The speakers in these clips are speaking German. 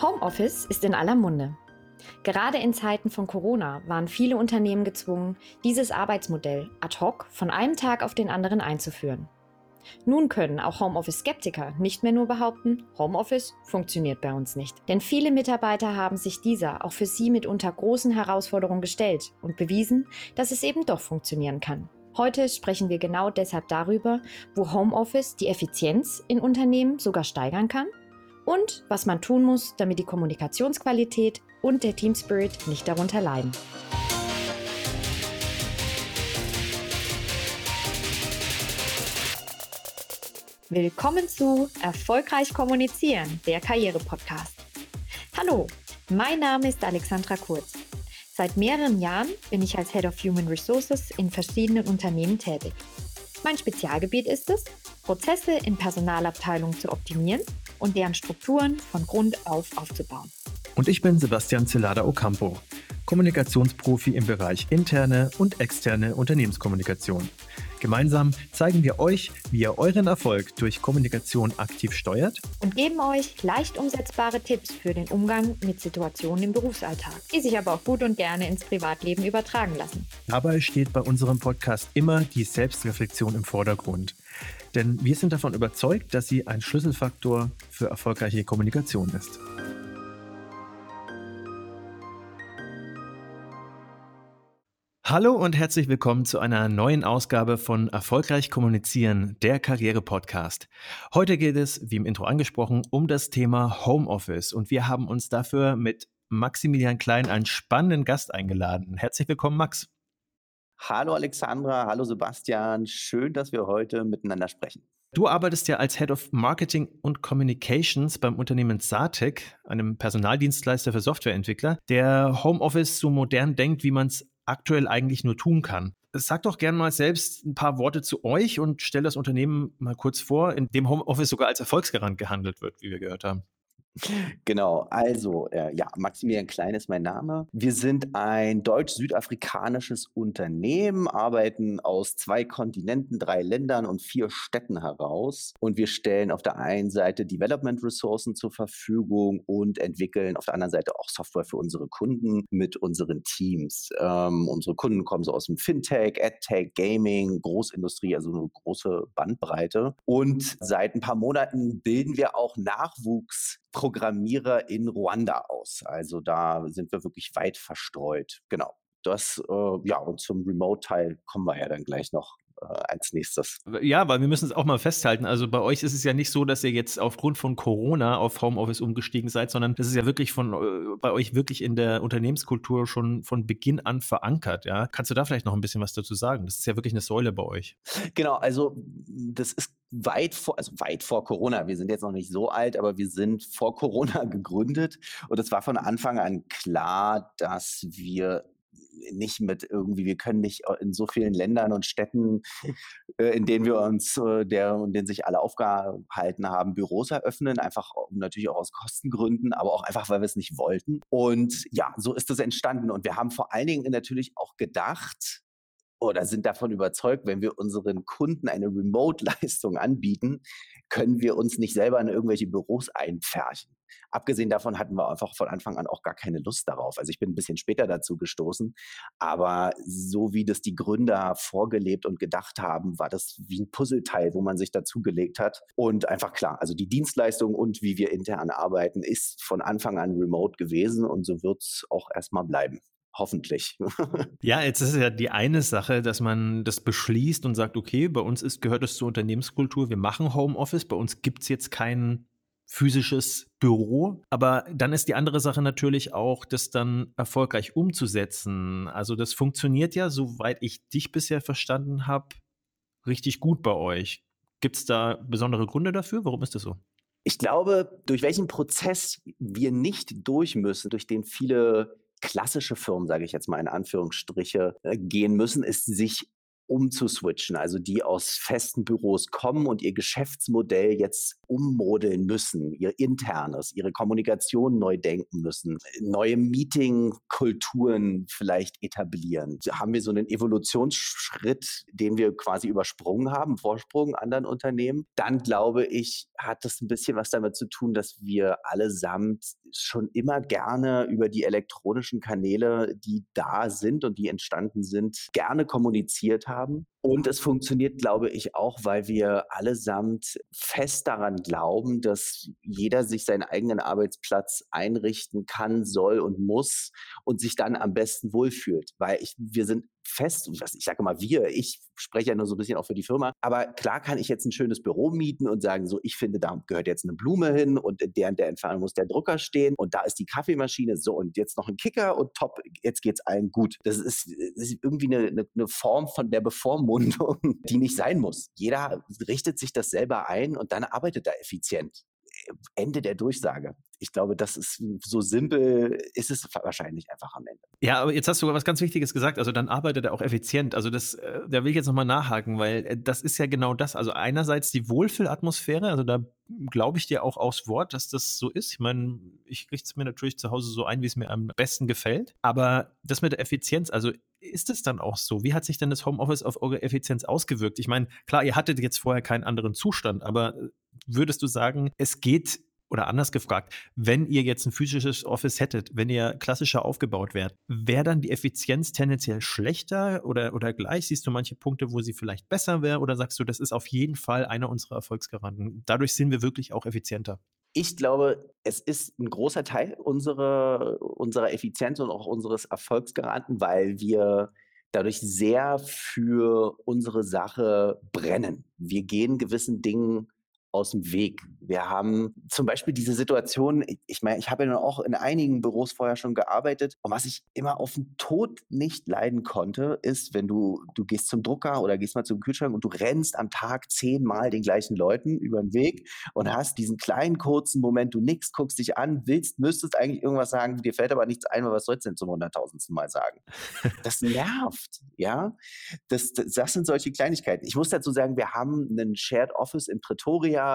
Homeoffice ist in aller Munde. Gerade in Zeiten von Corona waren viele Unternehmen gezwungen, dieses Arbeitsmodell ad hoc von einem Tag auf den anderen einzuführen. Nun können auch Homeoffice-Skeptiker nicht mehr nur behaupten, Homeoffice funktioniert bei uns nicht. Denn viele Mitarbeiter haben sich dieser auch für sie mitunter großen Herausforderungen gestellt und bewiesen, dass es eben doch funktionieren kann. Heute sprechen wir genau deshalb darüber, wo Homeoffice die Effizienz in Unternehmen sogar steigern kann und was man tun muss, damit die Kommunikationsqualität und der Team Spirit nicht darunter leiden. Willkommen zu Erfolgreich Kommunizieren, der Karriere-Podcast. Hallo, mein Name ist Alexandra Kurz. Seit mehreren Jahren bin ich als Head of Human Resources in verschiedenen Unternehmen tätig. Mein Spezialgebiet ist es, Prozesse in Personalabteilungen zu optimieren und deren Strukturen von Grund auf aufzubauen. Und ich bin Sebastian Celada Ocampo, Kommunikationsprofi im Bereich interne und externe Unternehmenskommunikation. Gemeinsam zeigen wir euch, wie ihr euren Erfolg durch Kommunikation aktiv steuert und geben euch leicht umsetzbare Tipps für den Umgang mit Situationen im Berufsalltag, die sich aber auch gut und gerne ins Privatleben übertragen lassen. Dabei steht bei unserem Podcast immer die Selbstreflexion im Vordergrund. Denn wir sind davon überzeugt, dass sie ein Schlüsselfaktor für erfolgreiche Kommunikation ist. Hallo und herzlich willkommen zu einer neuen Ausgabe von Erfolgreich Kommunizieren, der Karriere-Podcast. Heute geht es, wie im Intro angesprochen, um das Thema Homeoffice und wir haben uns dafür mit Maximilian Klein einen spannenden Gast eingeladen. Herzlich willkommen, Max. Hallo Alexandra, hallo Sebastian, schön, dass wir heute miteinander sprechen. Du arbeitest ja als Head of Marketing und Communications beim Unternehmen Satek, einem Personaldienstleister für Softwareentwickler, der Homeoffice so modern denkt, wie man es aktuell eigentlich nur tun kann. Sag doch gerne mal selbst ein paar Worte zu euch und stell das Unternehmen mal kurz vor, in dem Homeoffice sogar als Erfolgsgarant gehandelt wird, wie wir gehört haben. Genau, also äh, ja, Maximilian Klein ist mein Name. Wir sind ein deutsch-südafrikanisches Unternehmen, arbeiten aus zwei Kontinenten, drei Ländern und vier Städten heraus. Und wir stellen auf der einen Seite Development-Ressourcen zur Verfügung und entwickeln auf der anderen Seite auch Software für unsere Kunden mit unseren Teams. Ähm, unsere Kunden kommen so aus dem Fintech, AdTech, Gaming, Großindustrie, also eine große Bandbreite. Und seit ein paar Monaten bilden wir auch Nachwuchs Programmierer in Ruanda aus. Also da sind wir wirklich weit verstreut. Genau. Das, äh, ja, und zum Remote-Teil kommen wir ja dann gleich noch als nächstes. Ja, weil wir müssen es auch mal festhalten. Also bei euch ist es ja nicht so, dass ihr jetzt aufgrund von Corona auf Homeoffice umgestiegen seid, sondern das ist ja wirklich von äh, bei euch wirklich in der Unternehmenskultur schon von Beginn an verankert. Ja, kannst du da vielleicht noch ein bisschen was dazu sagen? Das ist ja wirklich eine Säule bei euch. Genau, also das ist weit vor, also weit vor Corona. Wir sind jetzt noch nicht so alt, aber wir sind vor Corona gegründet und es war von Anfang an klar, dass wir nicht mit irgendwie, wir können nicht äh, in so vielen Ländern und Städten, äh, in denen wir uns, äh, der und denen sich alle aufgehalten haben, Büros eröffnen, einfach natürlich auch aus Kostengründen, aber auch einfach, weil wir es nicht wollten. Und ja, so ist das entstanden. Und wir haben vor allen Dingen natürlich auch gedacht, oder sind davon überzeugt, wenn wir unseren Kunden eine Remote-Leistung anbieten, können wir uns nicht selber in irgendwelche Büros einpferchen. Abgesehen davon hatten wir einfach von Anfang an auch gar keine Lust darauf. Also ich bin ein bisschen später dazu gestoßen, aber so wie das die Gründer vorgelebt und gedacht haben, war das wie ein Puzzleteil, wo man sich dazugelegt hat. Und einfach klar, also die Dienstleistung und wie wir intern arbeiten, ist von Anfang an remote gewesen und so wird es auch erstmal bleiben hoffentlich. ja, jetzt ist es ja die eine Sache, dass man das beschließt und sagt, okay, bei uns ist, gehört es zur Unternehmenskultur, wir machen Homeoffice, bei uns gibt es jetzt kein physisches Büro. Aber dann ist die andere Sache natürlich auch, das dann erfolgreich umzusetzen. Also das funktioniert ja, soweit ich dich bisher verstanden habe, richtig gut bei euch. Gibt es da besondere Gründe dafür? Warum ist das so? Ich glaube, durch welchen Prozess wir nicht durch müssen, durch den viele klassische Firmen, sage ich jetzt mal in Anführungsstriche, äh, gehen müssen, ist sich umzuswitchen, also die aus festen Büros kommen und ihr Geschäftsmodell jetzt ummodeln müssen, ihr internes, ihre Kommunikation neu denken müssen, neue Meeting-Kulturen vielleicht etablieren. Haben wir so einen Evolutionsschritt, den wir quasi übersprungen haben, Vorsprung anderen Unternehmen? Dann glaube ich, hat das ein bisschen was damit zu tun, dass wir allesamt schon immer gerne über die elektronischen Kanäle, die da sind und die entstanden sind, gerne kommuniziert haben haben und es funktioniert, glaube ich, auch, weil wir allesamt fest daran glauben, dass jeder sich seinen eigenen Arbeitsplatz einrichten kann, soll und muss und sich dann am besten wohlfühlt. Weil ich, wir sind fest, ich sage mal wir, ich spreche ja nur so ein bisschen auch für die Firma, aber klar kann ich jetzt ein schönes Büro mieten und sagen, so, ich finde, da gehört jetzt eine Blume hin und in der und der Entfernung muss der Drucker stehen und da ist die Kaffeemaschine, so und jetzt noch ein Kicker und top, jetzt geht's allen gut. Das ist, das ist irgendwie eine, eine, eine Form von der Bevormundung, die nicht sein muss. Jeder richtet sich das selber ein und dann arbeitet er effizient. Ende der Durchsage ich glaube, das ist so simpel, ist es wahrscheinlich einfach am Ende. Ja, aber jetzt hast du was ganz Wichtiges gesagt. Also dann arbeitet er auch effizient. Also das, äh, da will ich jetzt nochmal nachhaken, weil äh, das ist ja genau das. Also einerseits die Wohlfühlatmosphäre, also da glaube ich dir auch aufs Wort, dass das so ist. Ich meine, ich richte es mir natürlich zu Hause so ein, wie es mir am besten gefällt. Aber das mit der Effizienz, also ist es dann auch so? Wie hat sich denn das Homeoffice auf eure Effizienz ausgewirkt? Ich meine, klar, ihr hattet jetzt vorher keinen anderen Zustand, aber äh, würdest du sagen, es geht oder anders gefragt, wenn ihr jetzt ein physisches Office hättet, wenn ihr klassischer aufgebaut wärt, wäre dann die Effizienz tendenziell schlechter oder, oder gleich? Siehst du manche Punkte, wo sie vielleicht besser wäre oder sagst du, das ist auf jeden Fall einer unserer Erfolgsgaranten? Dadurch sind wir wirklich auch effizienter. Ich glaube, es ist ein großer Teil unserer, unserer Effizienz und auch unseres Erfolgsgaranten, weil wir dadurch sehr für unsere Sache brennen. Wir gehen gewissen Dingen aus dem Weg. Wir haben zum Beispiel diese Situation, ich meine, ich habe ja auch in einigen Büros vorher schon gearbeitet und was ich immer auf den Tod nicht leiden konnte, ist, wenn du, du gehst zum Drucker oder gehst mal zum Kühlschrank und du rennst am Tag zehnmal den gleichen Leuten über den Weg und hast diesen kleinen kurzen Moment, du nix, guckst dich an, willst, müsstest eigentlich irgendwas sagen, dir fällt aber nichts ein, was sollst du denn zum hunderttausendsten Mal sagen? Das nervt, ja. Das, das, das sind solche Kleinigkeiten. Ich muss dazu sagen, wir haben einen Shared Office in Pretoria,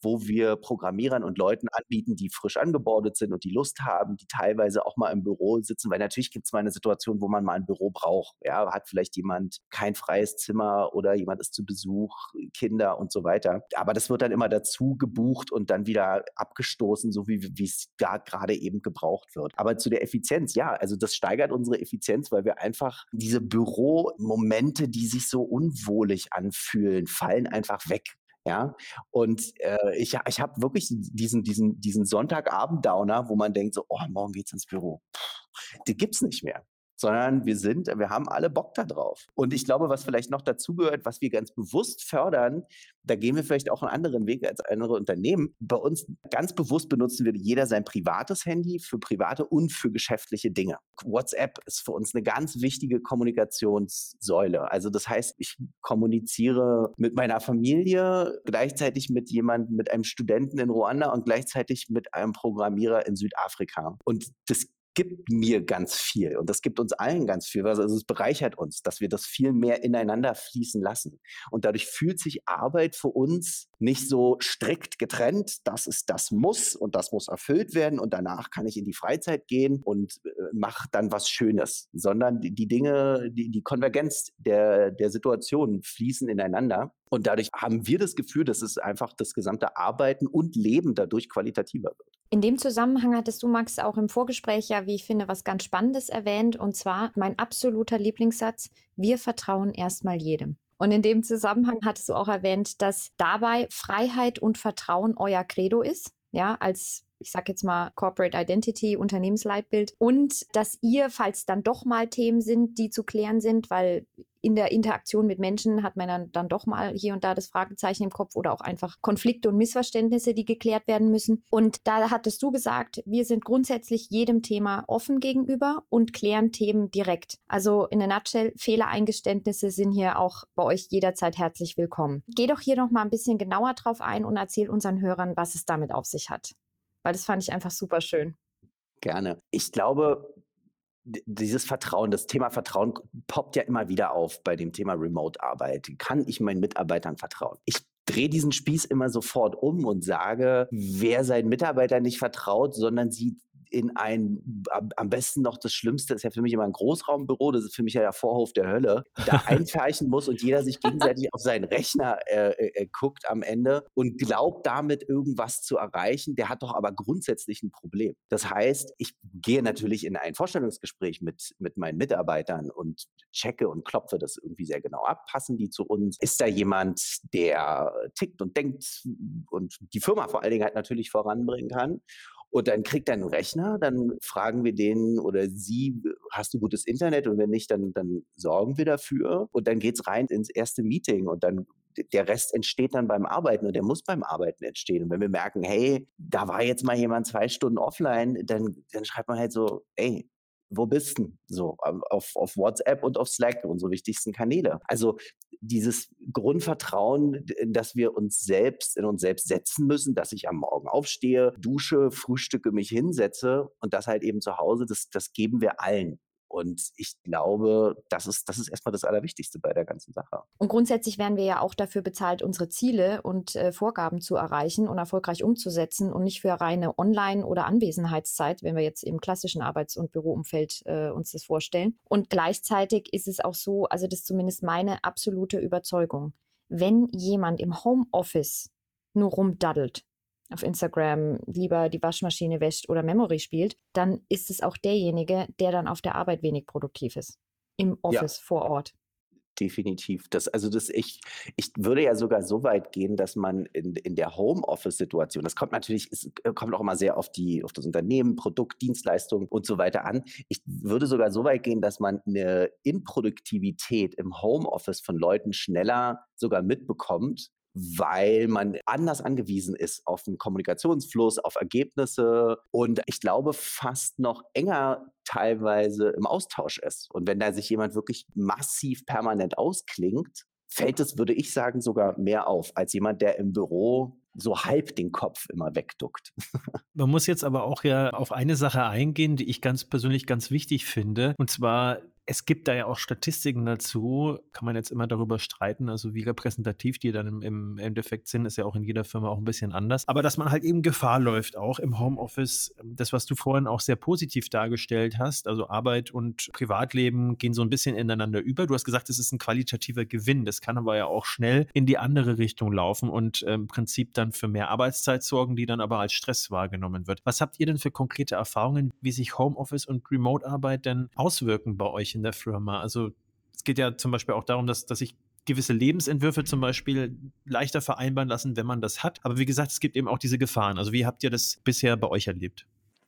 wo wir Programmierern und Leuten anbieten, die frisch angebordet sind und die Lust haben, die teilweise auch mal im Büro sitzen, weil natürlich gibt es mal eine Situation, wo man mal ein Büro braucht. Ja, hat vielleicht jemand kein freies Zimmer oder jemand ist zu Besuch, Kinder und so weiter. Aber das wird dann immer dazu gebucht und dann wieder abgestoßen, so wie es da gerade eben gebraucht wird. Aber zu der Effizienz, ja, also das steigert unsere Effizienz, weil wir einfach diese Büromomente, die sich so unwohlig anfühlen, fallen einfach weg. Ja, und äh, ich, ich habe wirklich diesen, diesen, diesen Sonntagabend-Downer, wo man denkt so, oh, morgen geht's ins Büro. Puh, die gibt's nicht mehr sondern wir sind, wir haben alle Bock da drauf. Und ich glaube, was vielleicht noch dazugehört, was wir ganz bewusst fördern, da gehen wir vielleicht auch einen anderen Weg als andere Unternehmen. Bei uns ganz bewusst benutzen wir jeder sein privates Handy für private und für geschäftliche Dinge. WhatsApp ist für uns eine ganz wichtige Kommunikationssäule. Also das heißt, ich kommuniziere mit meiner Familie, gleichzeitig mit jemandem, mit einem Studenten in Ruanda und gleichzeitig mit einem Programmierer in Südafrika. Und das gibt mir ganz viel und das gibt uns allen ganz viel. Also es bereichert uns, dass wir das viel mehr ineinander fließen lassen. Und dadurch fühlt sich Arbeit für uns nicht so strikt getrennt, das ist das muss und das muss erfüllt werden und danach kann ich in die Freizeit gehen und äh, mache dann was Schönes, sondern die, die Dinge, die, die Konvergenz der, der Situationen fließen ineinander. Und dadurch haben wir das Gefühl, dass es einfach das gesamte Arbeiten und Leben dadurch qualitativer wird. In dem Zusammenhang hattest du, Max, auch im Vorgespräch ja, wie ich finde, was ganz Spannendes erwähnt. Und zwar mein absoluter Lieblingssatz, wir vertrauen erstmal jedem. Und in dem Zusammenhang hattest du auch erwähnt, dass dabei Freiheit und Vertrauen euer Credo ist. Ja, als ich sage jetzt mal Corporate Identity, Unternehmensleitbild und dass ihr, falls dann doch mal Themen sind, die zu klären sind, weil in der Interaktion mit Menschen hat man dann, dann doch mal hier und da das Fragezeichen im Kopf oder auch einfach Konflikte und Missverständnisse, die geklärt werden müssen. Und da hattest du gesagt, wir sind grundsätzlich jedem Thema offen gegenüber und klären Themen direkt. Also in der Nutshell, Fehlereingeständnisse sind hier auch bei euch jederzeit herzlich willkommen. Geh doch hier noch mal ein bisschen genauer drauf ein und erzähl unseren Hörern, was es damit auf sich hat. Weil das fand ich einfach super schön. Gerne. Ich glaube, dieses Vertrauen, das Thema Vertrauen poppt ja immer wieder auf bei dem Thema Remote-Arbeit. Kann ich meinen Mitarbeitern vertrauen? Ich drehe diesen Spieß immer sofort um und sage, wer seinen Mitarbeitern nicht vertraut, sondern sie in ein, am besten noch das Schlimmste, ist ja für mich immer ein Großraumbüro, das ist für mich ja der Vorhof der Hölle, da einfärchen muss und jeder sich gegenseitig auf seinen Rechner äh, äh, äh, guckt am Ende und glaubt damit irgendwas zu erreichen, der hat doch aber grundsätzlich ein Problem. Das heißt, ich gehe natürlich in ein Vorstellungsgespräch mit, mit meinen Mitarbeitern und checke und klopfe das irgendwie sehr genau ab. Passen die zu uns? Ist da jemand, der tickt und denkt und die Firma vor allen Dingen halt natürlich voranbringen kann? Und dann kriegt er einen Rechner, dann fragen wir den oder sie, hast du gutes Internet? Und wenn nicht, dann, dann sorgen wir dafür. Und dann geht's rein ins erste Meeting und dann der Rest entsteht dann beim Arbeiten und der muss beim Arbeiten entstehen. Und wenn wir merken, hey, da war jetzt mal jemand zwei Stunden offline, dann, dann schreibt man halt so, ey, wo bist du? So, auf, auf WhatsApp und auf Slack, unsere wichtigsten Kanäle. Also dieses Grundvertrauen, dass wir uns selbst in uns selbst setzen müssen, dass ich am Morgen aufstehe, dusche, frühstücke, mich hinsetze und das halt eben zu Hause, das, das geben wir allen. Und ich glaube, das ist, das ist erstmal das Allerwichtigste bei der ganzen Sache. Und grundsätzlich werden wir ja auch dafür bezahlt, unsere Ziele und äh, Vorgaben zu erreichen und erfolgreich umzusetzen und nicht für reine Online- oder Anwesenheitszeit, wenn wir jetzt im klassischen Arbeits- und Büroumfeld äh, uns das vorstellen. Und gleichzeitig ist es auch so, also das ist zumindest meine absolute Überzeugung, wenn jemand im Homeoffice nur rumdaddelt, auf Instagram lieber die Waschmaschine wäscht oder Memory spielt, dann ist es auch derjenige, der dann auf der Arbeit wenig produktiv ist. Im Office ja. vor Ort. Definitiv. Das, also das, ich, ich würde ja sogar so weit gehen, dass man in, in der Homeoffice-Situation, das kommt natürlich, es kommt auch immer sehr auf die, auf das Unternehmen, Produkt, Dienstleistung und so weiter an. Ich würde sogar so weit gehen, dass man eine Improduktivität im Homeoffice von Leuten schneller sogar mitbekommt, weil man anders angewiesen ist auf einen Kommunikationsfluss, auf Ergebnisse und ich glaube fast noch enger teilweise im Austausch ist. Und wenn da sich jemand wirklich massiv permanent ausklingt, fällt es, würde ich sagen, sogar mehr auf als jemand, der im Büro so halb den Kopf immer wegduckt. Man muss jetzt aber auch ja auf eine Sache eingehen, die ich ganz persönlich ganz wichtig finde. Und zwar es gibt da ja auch Statistiken dazu, kann man jetzt immer darüber streiten, also wie repräsentativ die dann im, im, Endeffekt sind, ist ja auch in jeder Firma auch ein bisschen anders. Aber dass man halt eben Gefahr läuft, auch im Homeoffice, das, was du vorhin auch sehr positiv dargestellt hast, also Arbeit und Privatleben gehen so ein bisschen ineinander über. Du hast gesagt, es ist ein qualitativer Gewinn. Das kann aber ja auch schnell in die andere Richtung laufen und äh, im Prinzip dann für mehr Arbeitszeit sorgen, die dann aber als Stress wahrgenommen wird. Was habt ihr denn für konkrete Erfahrungen, wie sich Homeoffice und Remote-Arbeit denn auswirken bei euch in der Firma. Also es geht ja zum Beispiel auch darum, dass, dass ich gewisse Lebensentwürfe zum Beispiel leichter vereinbaren lassen, wenn man das hat. Aber wie gesagt, es gibt eben auch diese Gefahren. Also wie habt ihr das bisher bei euch erlebt?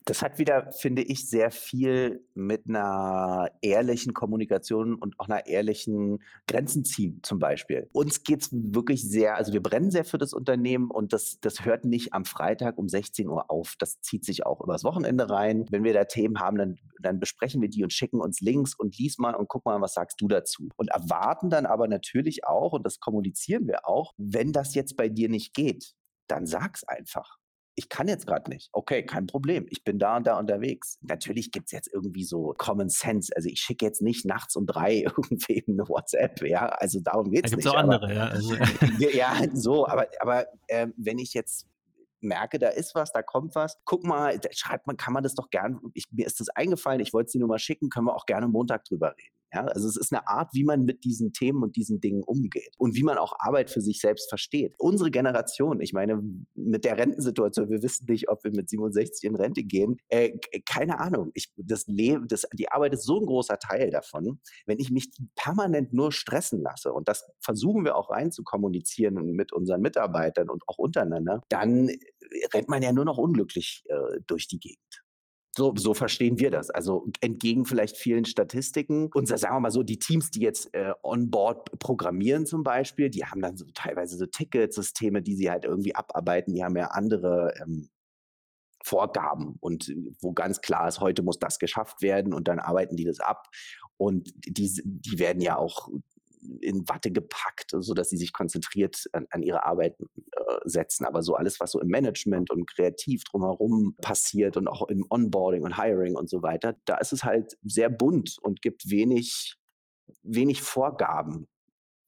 Das hat wieder, finde ich, sehr viel mit einer ehrlichen Kommunikation und auch einer ehrlichen Grenzen ziehen zum Beispiel. Uns geht es wirklich sehr, also wir brennen sehr für das Unternehmen und das, das hört nicht am Freitag um 16 Uhr auf. Das zieht sich auch übers Wochenende rein. Wenn wir da Themen haben, dann, dann besprechen wir die und schicken uns Links und lies mal und guck mal, was sagst du dazu. Und erwarten dann aber natürlich auch, und das kommunizieren wir auch, wenn das jetzt bei dir nicht geht, dann sag's einfach ich kann jetzt gerade nicht. Okay, kein Problem. Ich bin da und da unterwegs. Natürlich gibt es jetzt irgendwie so Common Sense. Also ich schicke jetzt nicht nachts um drei irgendwem eine WhatsApp, ja. Also darum geht es nicht. Da gibt es auch andere, ja. Also. ja, so, aber, aber äh, wenn ich jetzt merke, da ist was, da kommt was. Guck mal, schreibt man, kann man das doch gern, ich, mir ist das eingefallen, ich wollte es dir nur mal schicken, können wir auch gerne Montag drüber reden. Ja, also es ist eine Art, wie man mit diesen Themen und diesen Dingen umgeht und wie man auch Arbeit für sich selbst versteht. Unsere Generation, ich meine, mit der Rentensituation, wir wissen nicht, ob wir mit 67 in Rente gehen. Äh, keine Ahnung. Ich, das Leben, das, die Arbeit ist so ein großer Teil davon. Wenn ich mich permanent nur stressen lasse, und das versuchen wir auch rein zu kommunizieren mit unseren Mitarbeitern und auch untereinander, dann rennt man ja nur noch unglücklich äh, durch die Gegend. So, so verstehen wir das. Also entgegen vielleicht vielen Statistiken. Und sagen wir mal so, die Teams, die jetzt äh, on-board programmieren zum Beispiel, die haben dann so teilweise so Ticketsysteme, die sie halt irgendwie abarbeiten. Die haben ja andere ähm, Vorgaben und wo ganz klar ist, heute muss das geschafft werden und dann arbeiten die das ab. Und die, die werden ja auch in Watte gepackt, sodass sie sich konzentriert an, an ihre Arbeit äh, setzen. Aber so alles, was so im Management und kreativ drumherum passiert und auch im Onboarding und Hiring und so weiter, da ist es halt sehr bunt und gibt wenig, wenig Vorgaben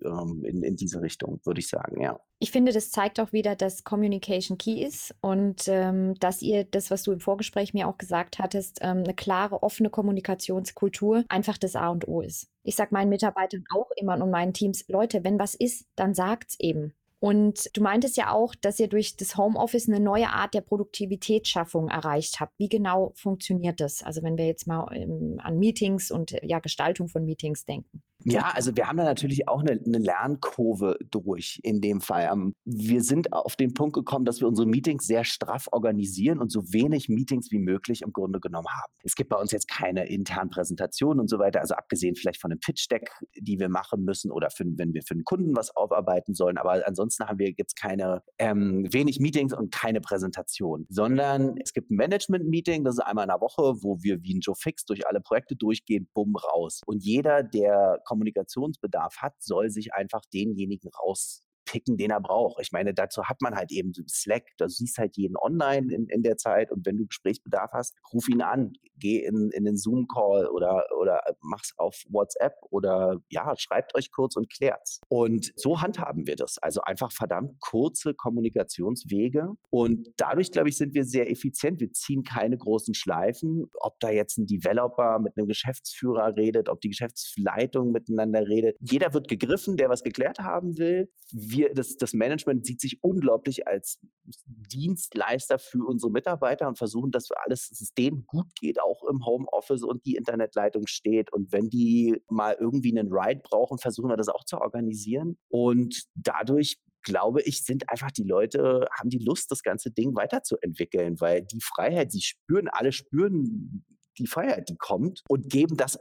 ähm, in, in diese Richtung, würde ich sagen, ja. Ich finde, das zeigt auch wieder, dass Communication Key ist und ähm, dass ihr das, was du im Vorgespräch mir auch gesagt hattest, ähm, eine klare, offene Kommunikationskultur einfach das A und O ist. Ich sage meinen Mitarbeitern auch immer und meinen Teams, Leute, wenn was ist, dann sagt's eben. Und du meintest ja auch, dass ihr durch das Homeoffice eine neue Art der Produktivitätsschaffung erreicht habt. Wie genau funktioniert das? Also wenn wir jetzt mal ähm, an Meetings und ja, Gestaltung von Meetings denken. Ja, also wir haben da natürlich auch eine, eine Lernkurve durch in dem Fall. Ähm, wir sind auf den Punkt gekommen, dass wir unsere Meetings sehr straff organisieren und so wenig Meetings wie möglich im Grunde genommen haben. Es gibt bei uns jetzt keine internen Präsentationen und so weiter, also abgesehen vielleicht von einem Pitch-Deck, die wir machen müssen oder für, wenn wir für einen Kunden was aufarbeiten sollen. Aber ansonsten haben wir jetzt keine ähm, wenig Meetings und keine Präsentation, sondern es gibt ein Management-Meeting, das ist einmal in der Woche, wo wir wie ein Joe Fix durch alle Projekte durchgehen, bumm raus. Und jeder, der Kommunikationsbedarf hat, soll sich einfach denjenigen raus picken, den er braucht. Ich meine, dazu hat man halt eben Slack, da siehst halt jeden online in, in der Zeit und wenn du Gesprächsbedarf hast, ruf ihn an, geh in, in den Zoom-Call oder, oder mach's auf WhatsApp oder ja, schreibt euch kurz und klärt's. Und so handhaben wir das. Also einfach verdammt kurze Kommunikationswege und dadurch, glaube ich, sind wir sehr effizient. Wir ziehen keine großen Schleifen. Ob da jetzt ein Developer mit einem Geschäftsführer redet, ob die Geschäftsleitung miteinander redet. Jeder wird gegriffen, der was geklärt haben will. Wir wir, das, das Management sieht sich unglaublich als Dienstleister für unsere Mitarbeiter und versuchen, dass alles, denen gut geht, auch im Homeoffice und die Internetleitung steht. Und wenn die mal irgendwie einen Ride brauchen, versuchen wir das auch zu organisieren. Und dadurch glaube ich, sind einfach die Leute, haben die Lust, das ganze Ding weiterzuentwickeln, weil die Freiheit, sie spüren, alle spüren die Freiheit, die kommt und geben das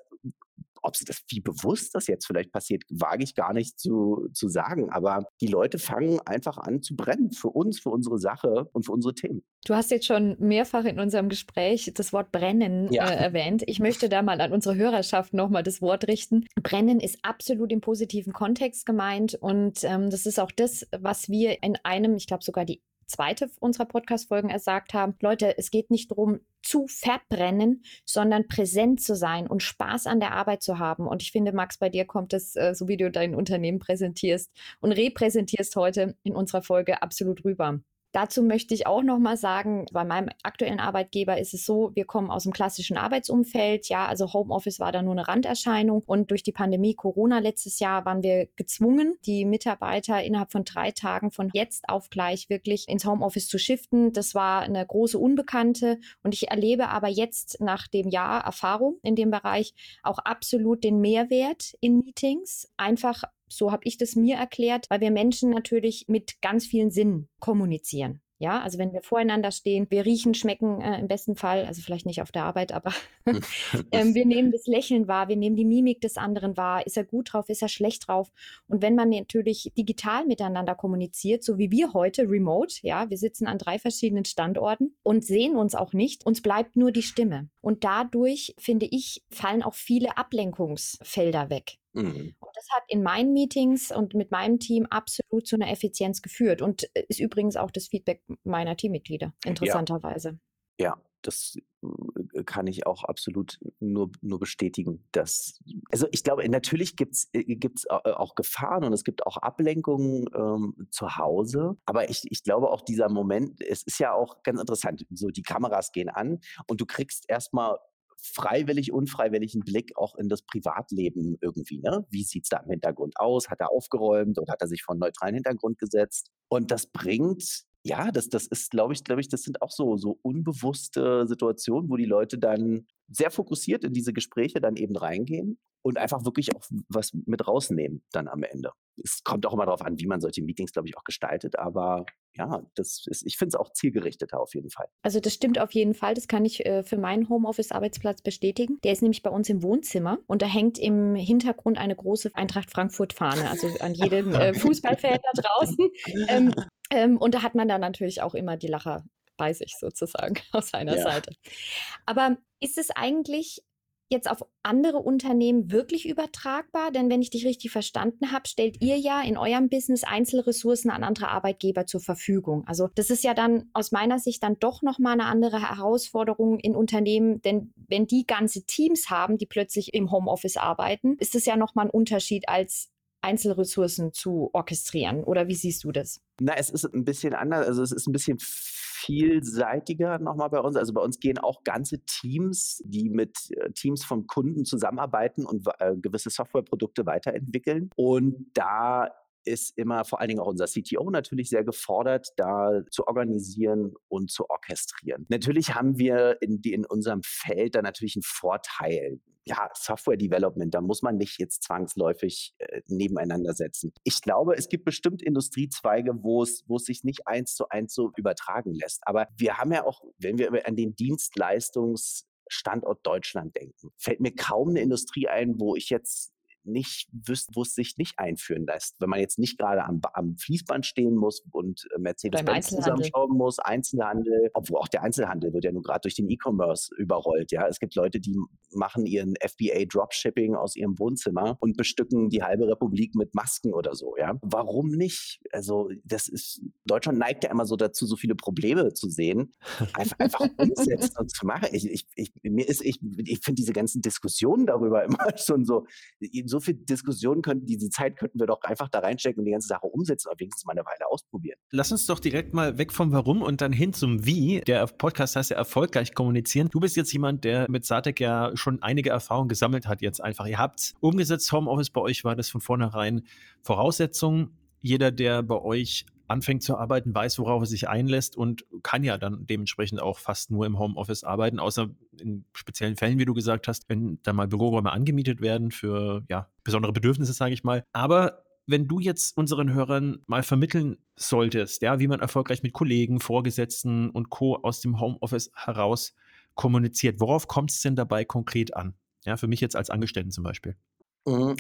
ob sie das, wie bewusst das jetzt vielleicht passiert, wage ich gar nicht zu, zu sagen. Aber die Leute fangen einfach an zu brennen für uns, für unsere Sache und für unsere Themen. Du hast jetzt schon mehrfach in unserem Gespräch das Wort brennen ja. äh, erwähnt. Ich möchte da mal an unsere Hörerschaft nochmal das Wort richten. Brennen ist absolut im positiven Kontext gemeint und ähm, das ist auch das, was wir in einem, ich glaube sogar die zweite unserer Podcast-Folgen ersagt haben. Leute, es geht nicht darum, zu verbrennen, sondern präsent zu sein und Spaß an der Arbeit zu haben. Und ich finde, Max, bei dir kommt es, äh, so wie du dein Unternehmen präsentierst und repräsentierst heute in unserer Folge absolut rüber. Dazu möchte ich auch noch mal sagen, bei meinem aktuellen Arbeitgeber ist es so, wir kommen aus dem klassischen Arbeitsumfeld. Ja, also Homeoffice war da nur eine Randerscheinung. Und durch die Pandemie Corona letztes Jahr waren wir gezwungen, die Mitarbeiter innerhalb von drei Tagen von jetzt auf gleich wirklich ins Homeoffice zu shiften. Das war eine große Unbekannte. Und ich erlebe aber jetzt nach dem Jahr Erfahrung in dem Bereich auch absolut den Mehrwert in Meetings. Einfach so habe ich das mir erklärt, weil wir Menschen natürlich mit ganz vielen Sinnen kommunizieren. Ja, also wenn wir voreinander stehen, wir riechen, schmecken äh, im besten Fall, also vielleicht nicht auf der Arbeit, aber ähm, wir nehmen das Lächeln wahr, wir nehmen die Mimik des anderen wahr. Ist er gut drauf, ist er schlecht drauf? Und wenn man natürlich digital miteinander kommuniziert, so wie wir heute, remote, ja, wir sitzen an drei verschiedenen Standorten und sehen uns auch nicht, uns bleibt nur die Stimme. Und dadurch, finde ich, fallen auch viele Ablenkungsfelder weg. Mhm. Und das hat in meinen Meetings und mit meinem Team absolut zu einer Effizienz geführt und äh, ist übrigens auch das Feedback meiner Teammitglieder, interessanterweise. Ja, ja das äh, kann ich auch absolut nur, nur bestätigen. Dass, also ich glaube, natürlich gibt es äh, auch Gefahren und es gibt auch Ablenkungen ähm, zu Hause. Aber ich, ich glaube auch dieser Moment, es ist ja auch ganz interessant. So, die Kameras gehen an und du kriegst erstmal freiwillig, unfreiwillig einen Blick auch in das Privatleben irgendwie. Ne? Wie sieht es da im Hintergrund aus? Hat er aufgeräumt oder hat er sich vor einen neutralen Hintergrund gesetzt? Und das bringt ja, das, das ist, glaube ich, glaube ich, das sind auch so, so unbewusste Situationen, wo die Leute dann sehr fokussiert in diese Gespräche dann eben reingehen und einfach wirklich auch was mit rausnehmen dann am Ende. Es kommt auch immer darauf an, wie man solche Meetings, glaube ich, auch gestaltet, aber ja, das ist, ich finde es auch zielgerichteter auf jeden Fall. Also das stimmt auf jeden Fall. Das kann ich äh, für meinen Homeoffice-Arbeitsplatz bestätigen. Der ist nämlich bei uns im Wohnzimmer und da hängt im Hintergrund eine große Eintracht Frankfurt-Fahne, also an jedem äh, Fußballfeld da draußen. Ähm, ähm, und da hat man dann natürlich auch immer die Lacher bei sich sozusagen aus seiner ja. Seite. Aber ist es eigentlich jetzt auf andere Unternehmen wirklich übertragbar? Denn wenn ich dich richtig verstanden habe, stellt ihr ja in eurem Business Einzelressourcen an andere Arbeitgeber zur Verfügung. Also das ist ja dann aus meiner Sicht dann doch nochmal eine andere Herausforderung in Unternehmen, denn wenn die ganze Teams haben, die plötzlich im Homeoffice arbeiten, ist es ja nochmal ein Unterschied als Einzelressourcen zu orchestrieren. Oder wie siehst du das? Na, es ist ein bisschen anders. Also es ist ein bisschen vielseitiger nochmal bei uns. Also bei uns gehen auch ganze Teams, die mit äh, Teams von Kunden zusammenarbeiten und äh, gewisse Softwareprodukte weiterentwickeln. Und da ist immer vor allen Dingen auch unser CTO natürlich sehr gefordert, da zu organisieren und zu orchestrieren. Natürlich haben wir in, in unserem Feld da natürlich einen Vorteil ja, Software Development, da muss man nicht jetzt zwangsläufig äh, nebeneinander setzen. Ich glaube, es gibt bestimmt Industriezweige, wo es, wo es sich nicht eins zu eins so übertragen lässt. Aber wir haben ja auch, wenn wir an den Dienstleistungsstandort Deutschland denken, fällt mir kaum eine Industrie ein, wo ich jetzt nicht wüsste, wo es sich nicht einführen lässt. Wenn man jetzt nicht gerade am, am Fließband stehen muss und äh, Mercedes-Benz zusammenschrauben muss, Einzelhandel, obwohl auch der Einzelhandel wird ja nun gerade durch den E-Commerce überrollt. Ja, es gibt Leute, die machen ihren FBA Dropshipping aus ihrem Wohnzimmer und bestücken die halbe Republik mit Masken oder so. Ja, warum nicht? Also das ist Deutschland neigt ja immer so dazu, so viele Probleme zu sehen, einfach, einfach umsetzen und zu machen. Ich, ich, ich, mir ist, ich, ich finde diese ganzen Diskussionen darüber immer schon so, so viel Diskussionen könnten, diese Zeit könnten wir doch einfach da reinstecken und die ganze Sache umsetzen oder wenigstens mal eine Weile ausprobieren. Lass uns doch direkt mal weg vom Warum und dann hin zum Wie. Der Podcast heißt ja erfolgreich kommunizieren. Du bist jetzt jemand, der mit Satek ja schon einige Erfahrungen gesammelt hat jetzt einfach. Ihr habt umgesetzt, Homeoffice bei euch war das von vornherein Voraussetzung. Jeder, der bei euch anfängt zu arbeiten, weiß, worauf er sich einlässt und kann ja dann dementsprechend auch fast nur im Homeoffice arbeiten, außer in speziellen Fällen, wie du gesagt hast, wenn da mal Büroräume angemietet werden für ja, besondere Bedürfnisse, sage ich mal. Aber wenn du jetzt unseren Hörern mal vermitteln solltest, ja, wie man erfolgreich mit Kollegen, Vorgesetzten und Co. aus dem Homeoffice heraus kommuniziert, worauf kommt es denn dabei konkret an? Ja, für mich jetzt als Angestellten zum Beispiel. Mhm.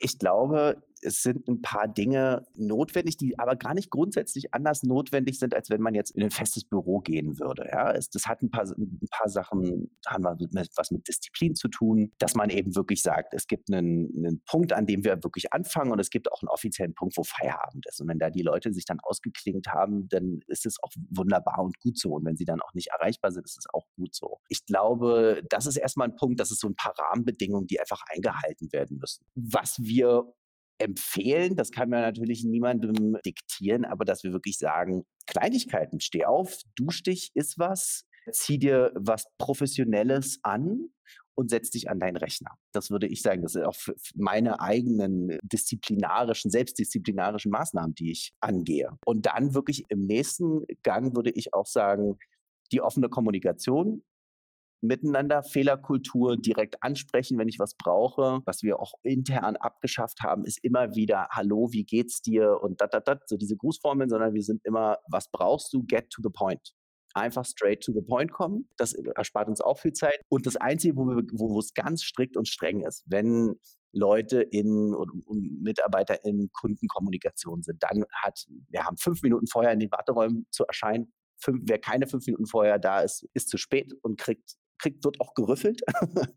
Ich glaube, es sind ein paar Dinge notwendig, die aber gar nicht grundsätzlich anders notwendig sind, als wenn man jetzt in ein festes Büro gehen würde. Ja, es, das hat ein paar, ein paar Sachen, haben wir was mit Disziplin zu tun, dass man eben wirklich sagt, es gibt einen, einen Punkt, an dem wir wirklich anfangen und es gibt auch einen offiziellen Punkt, wo Feierabend ist. Und wenn da die Leute sich dann ausgeklingt haben, dann ist es auch wunderbar und gut so. Und wenn sie dann auch nicht erreichbar sind, ist es auch gut so. Ich glaube, das ist erstmal ein Punkt, das ist so ein paar Rahmenbedingungen, die einfach eingehalten werden müssen. Was wir empfehlen. Das kann man natürlich niemandem diktieren, aber dass wir wirklich sagen, Kleinigkeiten, steh auf, dusch dich, ist was, zieh dir was Professionelles an und setz dich an deinen Rechner. Das würde ich sagen, das sind auch meine eigenen disziplinarischen, selbstdisziplinarischen Maßnahmen, die ich angehe. Und dann wirklich im nächsten Gang würde ich auch sagen, die offene Kommunikation, miteinander, Fehlerkultur direkt ansprechen, wenn ich was brauche. Was wir auch intern abgeschafft haben, ist immer wieder Hallo, wie geht's dir und dat, dat, dat, so diese Grußformeln, sondern wir sind immer, was brauchst du, get to the point. Einfach straight to the point kommen. Das erspart uns auch viel Zeit. Und das Einzige, wo, wir, wo, wo es ganz strikt und streng ist, wenn Leute in und, und Mitarbeiter in Kundenkommunikation sind, dann hat, wir haben fünf Minuten vorher in den Warteräumen zu erscheinen. Fünf, wer keine fünf Minuten vorher da ist, ist zu spät und kriegt kriegt, wird auch gerüffelt.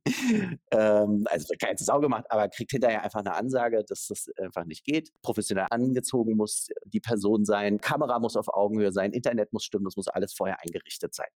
ähm, also wird keine Sau gemacht, aber kriegt hinterher einfach eine Ansage, dass das einfach nicht geht. Professionell angezogen muss die Person sein, Kamera muss auf Augenhöhe sein, Internet muss stimmen, das muss alles vorher eingerichtet sein.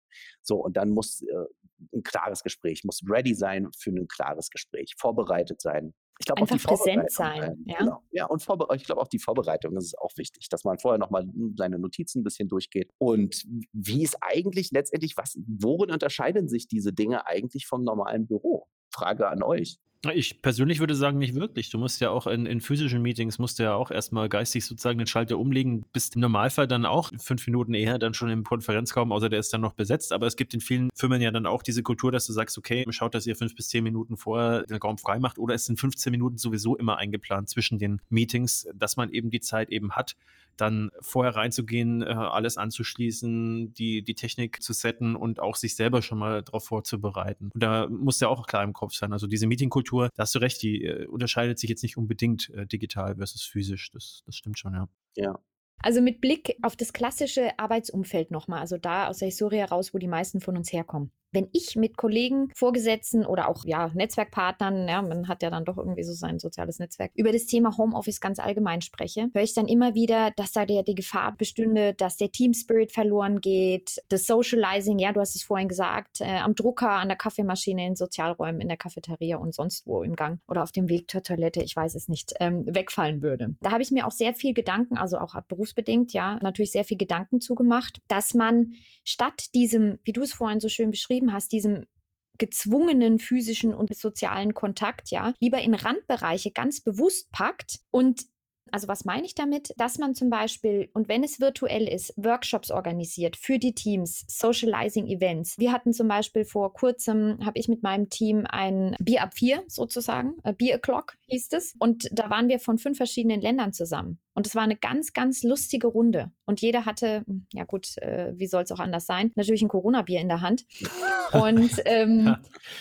So, und dann muss äh, ein klares Gespräch, muss ready sein für ein klares Gespräch, vorbereitet sein. Ich glaube, Einfach präsent sein. Ja, genau. ja und ich glaube auch die Vorbereitung ist auch wichtig, dass man vorher nochmal seine Notizen ein bisschen durchgeht. Und wie ist eigentlich letztendlich, was, worin unterscheiden sich diese Dinge eigentlich vom normalen Büro? Frage an euch. Ich persönlich würde sagen, nicht wirklich. Du musst ja auch in, in physischen Meetings, musst du ja auch erstmal geistig sozusagen den Schalter umlegen, bist im Normalfall dann auch fünf Minuten eher dann schon im Konferenzraum, außer der ist dann noch besetzt. Aber es gibt in vielen Firmen ja dann auch diese Kultur, dass du sagst, okay, schaut, dass ihr fünf bis zehn Minuten vorher den Raum frei macht oder es sind 15 Minuten sowieso immer eingeplant zwischen den Meetings, dass man eben die Zeit eben hat, dann vorher reinzugehen, äh, alles anzuschließen, die, die Technik zu setten und auch sich selber schon mal darauf vorzubereiten. Und da muss ja auch klar im Kopf sein. Also diese Meetingkultur, da hast du recht, die äh, unterscheidet sich jetzt nicht unbedingt äh, digital versus physisch. Das, das stimmt schon, ja. Ja. Also mit Blick auf das klassische Arbeitsumfeld nochmal, also da aus der Historie heraus, wo die meisten von uns herkommen wenn ich mit Kollegen, Vorgesetzten oder auch ja, Netzwerkpartnern, ja, man hat ja dann doch irgendwie so sein soziales Netzwerk, über das Thema Homeoffice ganz allgemein spreche, höre ich dann immer wieder, dass da der, die Gefahr bestünde, dass der Team Spirit verloren geht, das Socializing, ja, du hast es vorhin gesagt, äh, am Drucker, an der Kaffeemaschine, in Sozialräumen, in der Cafeteria und sonst wo im Gang oder auf dem Weg zur Toilette, ich weiß es nicht, ähm, wegfallen würde. Da habe ich mir auch sehr viel Gedanken, also auch berufsbedingt, ja, natürlich sehr viel Gedanken zugemacht, dass man statt diesem, wie du es vorhin so schön beschrieben hast, diesem gezwungenen physischen und sozialen Kontakt, ja, lieber in Randbereiche ganz bewusst packt und also was meine ich damit? Dass man zum Beispiel, und wenn es virtuell ist, Workshops organisiert für die Teams, Socializing-Events. Wir hatten zum Beispiel vor kurzem, habe ich mit meinem Team ein Bier ab vier sozusagen, äh, Beer O'Clock hieß es. Und da waren wir von fünf verschiedenen Ländern zusammen. Und es war eine ganz, ganz lustige Runde. Und jeder hatte, ja gut, äh, wie soll es auch anders sein, natürlich ein Corona-Bier in der Hand. Und ähm,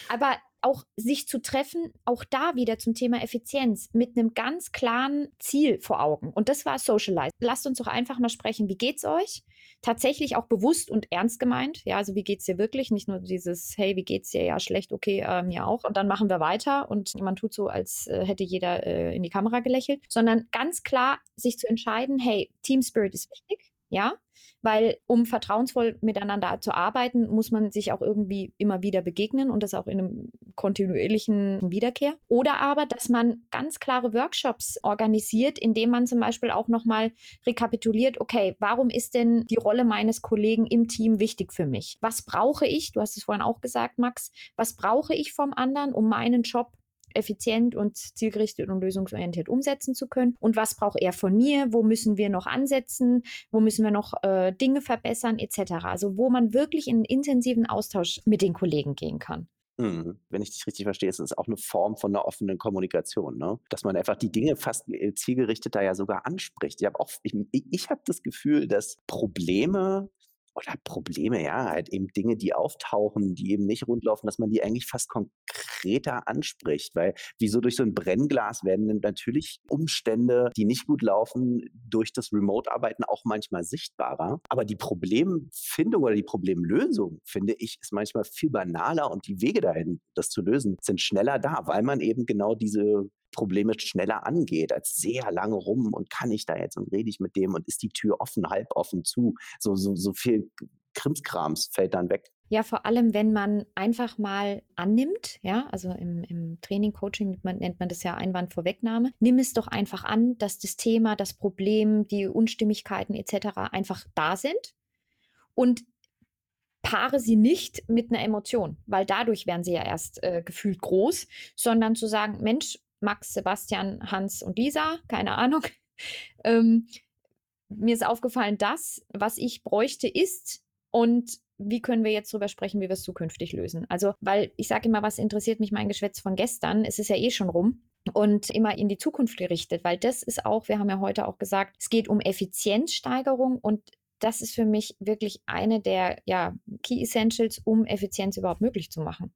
aber auch sich zu treffen, auch da wieder zum Thema Effizienz mit einem ganz klaren Ziel vor Augen. Und das war Socialize. Lasst uns doch einfach mal sprechen. Wie geht's euch? Tatsächlich auch bewusst und ernst gemeint. Ja, also wie geht's dir wirklich? Nicht nur dieses, hey, wie geht's dir? Ja, schlecht, okay, äh, mir auch. Und dann machen wir weiter und man tut so, als äh, hätte jeder äh, in die Kamera gelächelt, sondern ganz klar sich zu entscheiden, hey, Team Spirit ist wichtig. Ja, weil um vertrauensvoll miteinander zu arbeiten, muss man sich auch irgendwie immer wieder begegnen und das auch in einem kontinuierlichen Wiederkehr. Oder aber, dass man ganz klare Workshops organisiert, indem man zum Beispiel auch nochmal rekapituliert, okay, warum ist denn die Rolle meines Kollegen im Team wichtig für mich? Was brauche ich? Du hast es vorhin auch gesagt, Max. Was brauche ich vom anderen, um meinen Job effizient und zielgerichtet und lösungsorientiert umsetzen zu können. Und was braucht er von mir? Wo müssen wir noch ansetzen? Wo müssen wir noch äh, Dinge verbessern etc. Also wo man wirklich in einen intensiven Austausch mit den Kollegen gehen kann. Mhm. Wenn ich dich richtig verstehe, ist es auch eine Form von einer offenen Kommunikation, ne? Dass man einfach die Dinge fast äh, zielgerichteter ja sogar anspricht. Ich habe auch, ich, ich habe das Gefühl, dass Probleme oder Probleme, ja, halt eben Dinge, die auftauchen, die eben nicht rundlaufen, dass man die eigentlich fast konkreter anspricht, weil wie so durch so ein Brennglas werden natürlich Umstände, die nicht gut laufen, durch das Remote-Arbeiten auch manchmal sichtbarer. Aber die Problemfindung oder die Problemlösung, finde ich, ist manchmal viel banaler und die Wege dahin, das zu lösen, sind schneller da, weil man eben genau diese Probleme schneller angeht, als sehr lange rum und kann ich da jetzt und rede ich mit dem und ist die Tür offen, halb offen zu. So, so, so viel Krimskrams fällt dann weg. Ja, vor allem, wenn man einfach mal annimmt, ja, also im, im Training, Coaching nennt man das ja Einwandvorwegnahme. Nimm es doch einfach an, dass das Thema, das Problem, die Unstimmigkeiten etc. einfach da sind und paare sie nicht mit einer Emotion, weil dadurch werden sie ja erst äh, gefühlt groß, sondern zu sagen, Mensch, Max, Sebastian, Hans und Lisa, keine Ahnung. Ähm, mir ist aufgefallen, das, was ich bräuchte, ist und wie können wir jetzt darüber sprechen, wie wir es zukünftig lösen? Also, weil ich sage immer, was interessiert mich mein Geschwätz von gestern? Es ist ja eh schon rum und immer in die Zukunft gerichtet, weil das ist auch, wir haben ja heute auch gesagt, es geht um Effizienzsteigerung und das ist für mich wirklich eine der ja, Key Essentials, um Effizienz überhaupt möglich zu machen.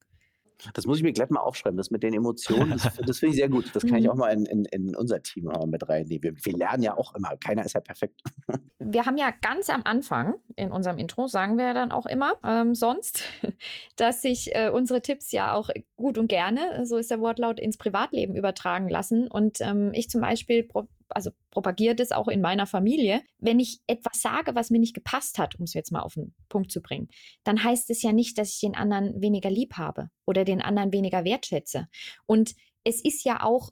Das muss ich mir gleich mal aufschreiben. Das mit den Emotionen, das, das finde ich sehr gut. Das kann ich mhm. auch mal in, in, in unser Team mit reinnehmen. Wir, wir, lernen ja auch immer. Keiner ist ja perfekt. Wir haben ja ganz am Anfang in unserem Intro, sagen wir dann auch immer, ähm, sonst, dass sich äh, unsere Tipps ja auch gut und gerne, so ist der Wortlaut, ins Privatleben übertragen lassen. Und ähm, ich zum Beispiel also propagiert es auch in meiner Familie, wenn ich etwas sage, was mir nicht gepasst hat, um es jetzt mal auf den Punkt zu bringen, dann heißt es ja nicht, dass ich den anderen weniger lieb habe oder den anderen weniger wertschätze. Und es ist ja auch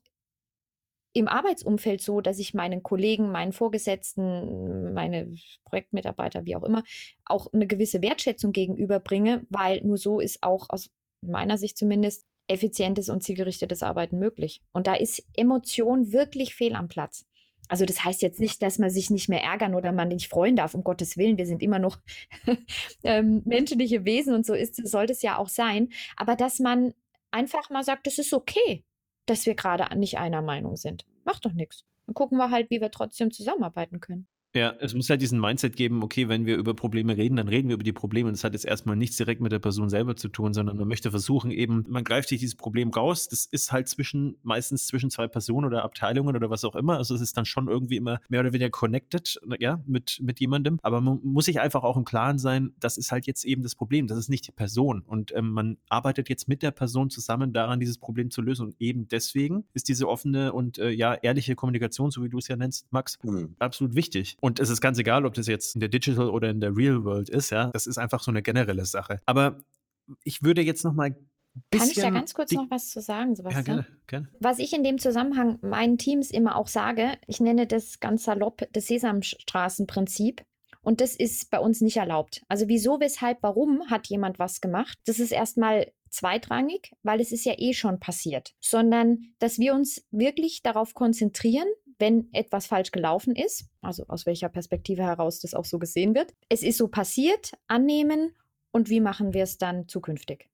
im Arbeitsumfeld so, dass ich meinen Kollegen, meinen Vorgesetzten, meine Projektmitarbeiter, wie auch immer, auch eine gewisse Wertschätzung gegenüberbringe, weil nur so ist auch aus meiner Sicht zumindest effizientes und zielgerichtetes Arbeiten möglich. Und da ist Emotion wirklich fehl am Platz. Also das heißt jetzt nicht, dass man sich nicht mehr ärgern oder man nicht freuen darf, um Gottes Willen. Wir sind immer noch ähm, menschliche Wesen und so ist, sollte es ja auch sein. Aber dass man einfach mal sagt, es ist okay, dass wir gerade nicht einer Meinung sind. Macht doch nichts. Dann gucken wir halt, wie wir trotzdem zusammenarbeiten können. Ja, es muss halt diesen Mindset geben, okay, wenn wir über Probleme reden, dann reden wir über die Probleme. Und das hat jetzt erstmal nichts direkt mit der Person selber zu tun, sondern man möchte versuchen eben, man greift sich dieses Problem raus, das ist halt zwischen, meistens zwischen zwei Personen oder Abteilungen oder was auch immer, also es ist dann schon irgendwie immer mehr oder weniger connected, ja, mit, mit jemandem, aber man muss sich einfach auch im Klaren sein, das ist halt jetzt eben das Problem, das ist nicht die Person. Und ähm, man arbeitet jetzt mit der Person zusammen daran, dieses Problem zu lösen. Und eben deswegen ist diese offene und äh, ja, ehrliche Kommunikation, so wie du es ja nennst, Max, mhm. absolut wichtig. Und es ist ganz egal, ob das jetzt in der Digital oder in der Real World ist, ja. Das ist einfach so eine generelle Sache. Aber ich würde jetzt noch mal kann ich da ganz kurz noch was zu sagen, Sebastian? Ja, gerne, gerne. Was ich in dem Zusammenhang meinen Teams immer auch sage, ich nenne das ganz salopp das Sesamstraßenprinzip. Und das ist bei uns nicht erlaubt. Also wieso, weshalb, warum hat jemand was gemacht? Das ist erstmal zweitrangig, weil es ist ja eh schon passiert, sondern dass wir uns wirklich darauf konzentrieren, wenn etwas falsch gelaufen ist, also aus welcher Perspektive heraus das auch so gesehen wird. Es ist so passiert, annehmen und wie machen wir es dann zukünftig?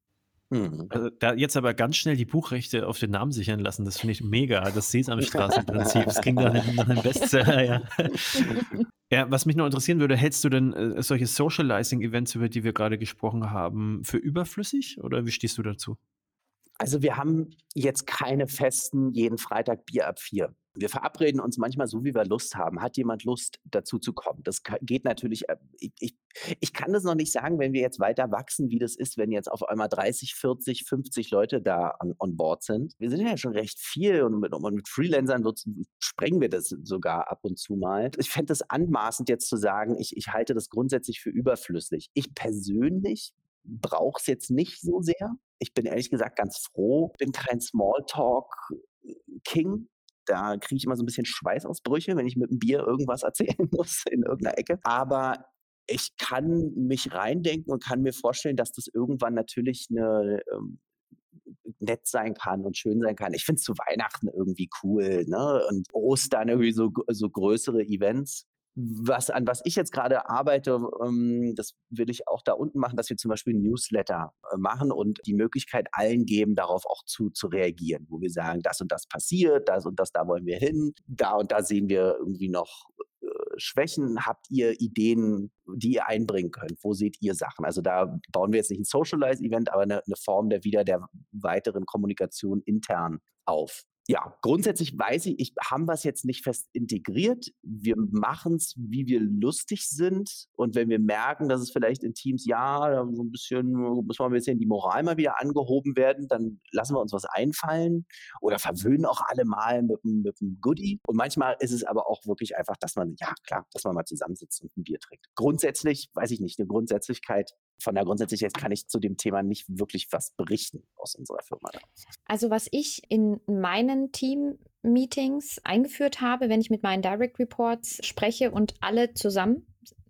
Mhm. Also da jetzt aber ganz schnell die Buchrechte auf den Namen sichern lassen, das finde ich mega. Das Sesamstraßenprinzip. Das klingt nach einem, nach einem Bestseller, ja. ja. was mich noch interessieren würde, hältst du denn äh, solche Socializing-Events, über die wir gerade gesprochen haben, für überflüssig oder wie stehst du dazu? Also wir haben jetzt keine festen jeden Freitag Bier ab vier. Wir verabreden uns manchmal so, wie wir Lust haben. Hat jemand Lust, dazu zu kommen? Das geht natürlich, äh, ich, ich, ich, kann das noch nicht sagen, wenn wir jetzt weiter wachsen, wie das ist, wenn jetzt auf einmal 30, 40, 50 Leute da an, on board sind. Wir sind ja schon recht viel und mit, und mit Freelancern sprengen wir das sogar ab und zu mal. Ich fände es anmaßend jetzt zu sagen, ich, ich halte das grundsätzlich für überflüssig. Ich persönlich brauche es jetzt nicht so sehr. Ich bin ehrlich gesagt ganz froh, bin kein Smalltalk-King da kriege ich immer so ein bisschen Schweißausbrüche, wenn ich mit dem Bier irgendwas erzählen muss in irgendeiner Ecke. Aber ich kann mich reindenken und kann mir vorstellen, dass das irgendwann natürlich eine ähm, nett sein kann und schön sein kann. Ich finde es zu Weihnachten irgendwie cool, ne? Und Ostern irgendwie so, so größere Events was, an was ich jetzt gerade arbeite, ähm, das will ich auch da unten machen, dass wir zum Beispiel Newsletter äh, machen und die Möglichkeit allen geben, darauf auch zu, zu reagieren, wo wir sagen, das und das passiert, das und das, da wollen wir hin, da und da sehen wir irgendwie noch äh, Schwächen. Habt ihr Ideen, die ihr einbringen könnt? Wo seht ihr Sachen? Also da bauen wir jetzt nicht ein Socialize-Event, aber eine, eine Form der wieder der weiteren Kommunikation intern auf ja, grundsätzlich weiß ich, ich haben wir es jetzt nicht fest integriert. Wir machen es, wie wir lustig sind. Und wenn wir merken, dass es vielleicht in Teams, ja, so ein bisschen, muss mal ein bisschen die Moral mal wieder angehoben werden, dann lassen wir uns was einfallen oder verwöhnen auch alle mal mit, mit einem Goodie. Und manchmal ist es aber auch wirklich einfach, dass man, ja klar, dass man mal zusammensitzt und ein Bier trinkt. Grundsätzlich, weiß ich nicht, eine Grundsätzlichkeit von der Grundsätzlichkeit kann ich zu dem Thema nicht wirklich was berichten aus unserer Firma. Also was ich in meinen Team-Meetings eingeführt habe, wenn ich mit meinen Direct Reports spreche und alle zusammen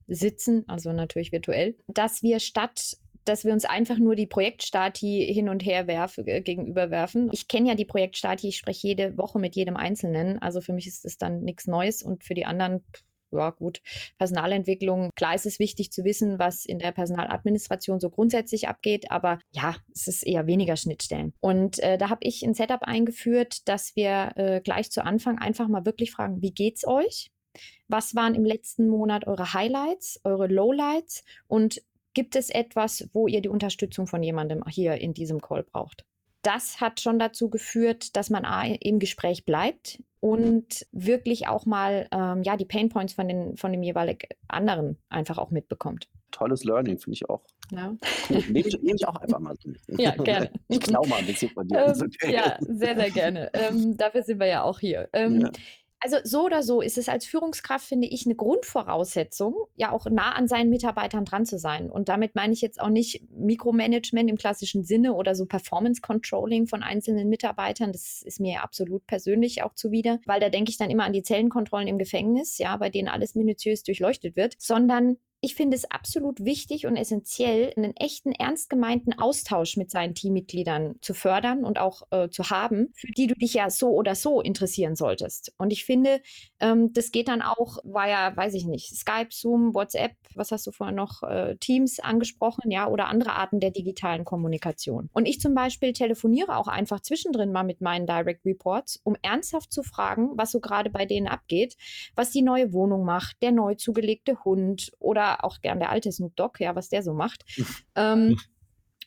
sitzen, also natürlich virtuell, dass wir statt dass wir uns einfach nur die Projektstati hin und her werfen, äh, gegenüberwerfen. Ich kenne ja die Projektstati, ich spreche jede Woche mit jedem Einzelnen. Also für mich ist es dann nichts Neues und für die anderen ja gut, Personalentwicklung, klar ist es wichtig zu wissen, was in der Personaladministration so grundsätzlich abgeht, aber ja, es ist eher weniger Schnittstellen. Und äh, da habe ich ein Setup eingeführt, dass wir äh, gleich zu Anfang einfach mal wirklich fragen, wie geht's euch? Was waren im letzten Monat eure Highlights, eure Lowlights und gibt es etwas, wo ihr die Unterstützung von jemandem hier in diesem Call braucht? Das hat schon dazu geführt, dass man im Gespräch bleibt und wirklich auch mal ähm, ja, die Painpoints von, den, von dem jeweiligen anderen einfach auch mitbekommt. Tolles Learning, finde ich auch. Ja. Cool. Nehme ich, nehm ich, auch einfach mal so. Ja, gerne. Ich klau mal ein bisschen von dir. Ähm, okay. Ja, sehr, sehr gerne. Ähm, dafür sind wir ja auch hier. Ähm, ja. Also so oder so ist es als Führungskraft, finde ich, eine Grundvoraussetzung, ja auch nah an seinen Mitarbeitern dran zu sein. Und damit meine ich jetzt auch nicht Mikromanagement im klassischen Sinne oder so Performance Controlling von einzelnen Mitarbeitern. Das ist mir absolut persönlich auch zuwider, weil da denke ich dann immer an die Zellenkontrollen im Gefängnis, ja, bei denen alles minutiös durchleuchtet wird, sondern ich finde es absolut wichtig und essentiell, einen echten, ernst gemeinten Austausch mit seinen Teammitgliedern zu fördern und auch äh, zu haben, für die du dich ja so oder so interessieren solltest. Und ich finde, ähm, das geht dann auch via, weiß ich nicht, Skype, Zoom, WhatsApp, was hast du vorhin noch, äh, Teams angesprochen, ja, oder andere Arten der digitalen Kommunikation. Und ich zum Beispiel telefoniere auch einfach zwischendrin mal mit meinen Direct Reports, um ernsthaft zu fragen, was so gerade bei denen abgeht, was die neue Wohnung macht, der neu zugelegte Hund oder auch gern der alte Snoop Dogg, ja, was der so macht. ähm,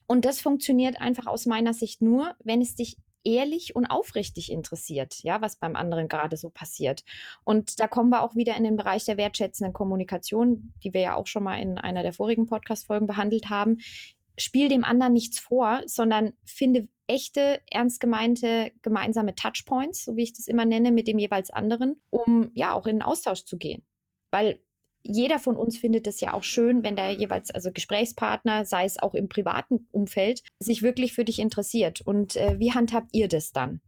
und das funktioniert einfach aus meiner Sicht nur, wenn es dich ehrlich und aufrichtig interessiert, ja, was beim anderen gerade so passiert. Und da kommen wir auch wieder in den Bereich der wertschätzenden Kommunikation, die wir ja auch schon mal in einer der vorigen Podcast-Folgen behandelt haben. Spiel dem anderen nichts vor, sondern finde echte, ernst gemeinte gemeinsame Touchpoints, so wie ich das immer nenne, mit dem jeweils anderen, um ja auch in den Austausch zu gehen. Weil jeder von uns findet es ja auch schön, wenn der jeweils, also Gesprächspartner, sei es auch im privaten Umfeld, sich wirklich für dich interessiert. Und äh, wie handhabt ihr das dann?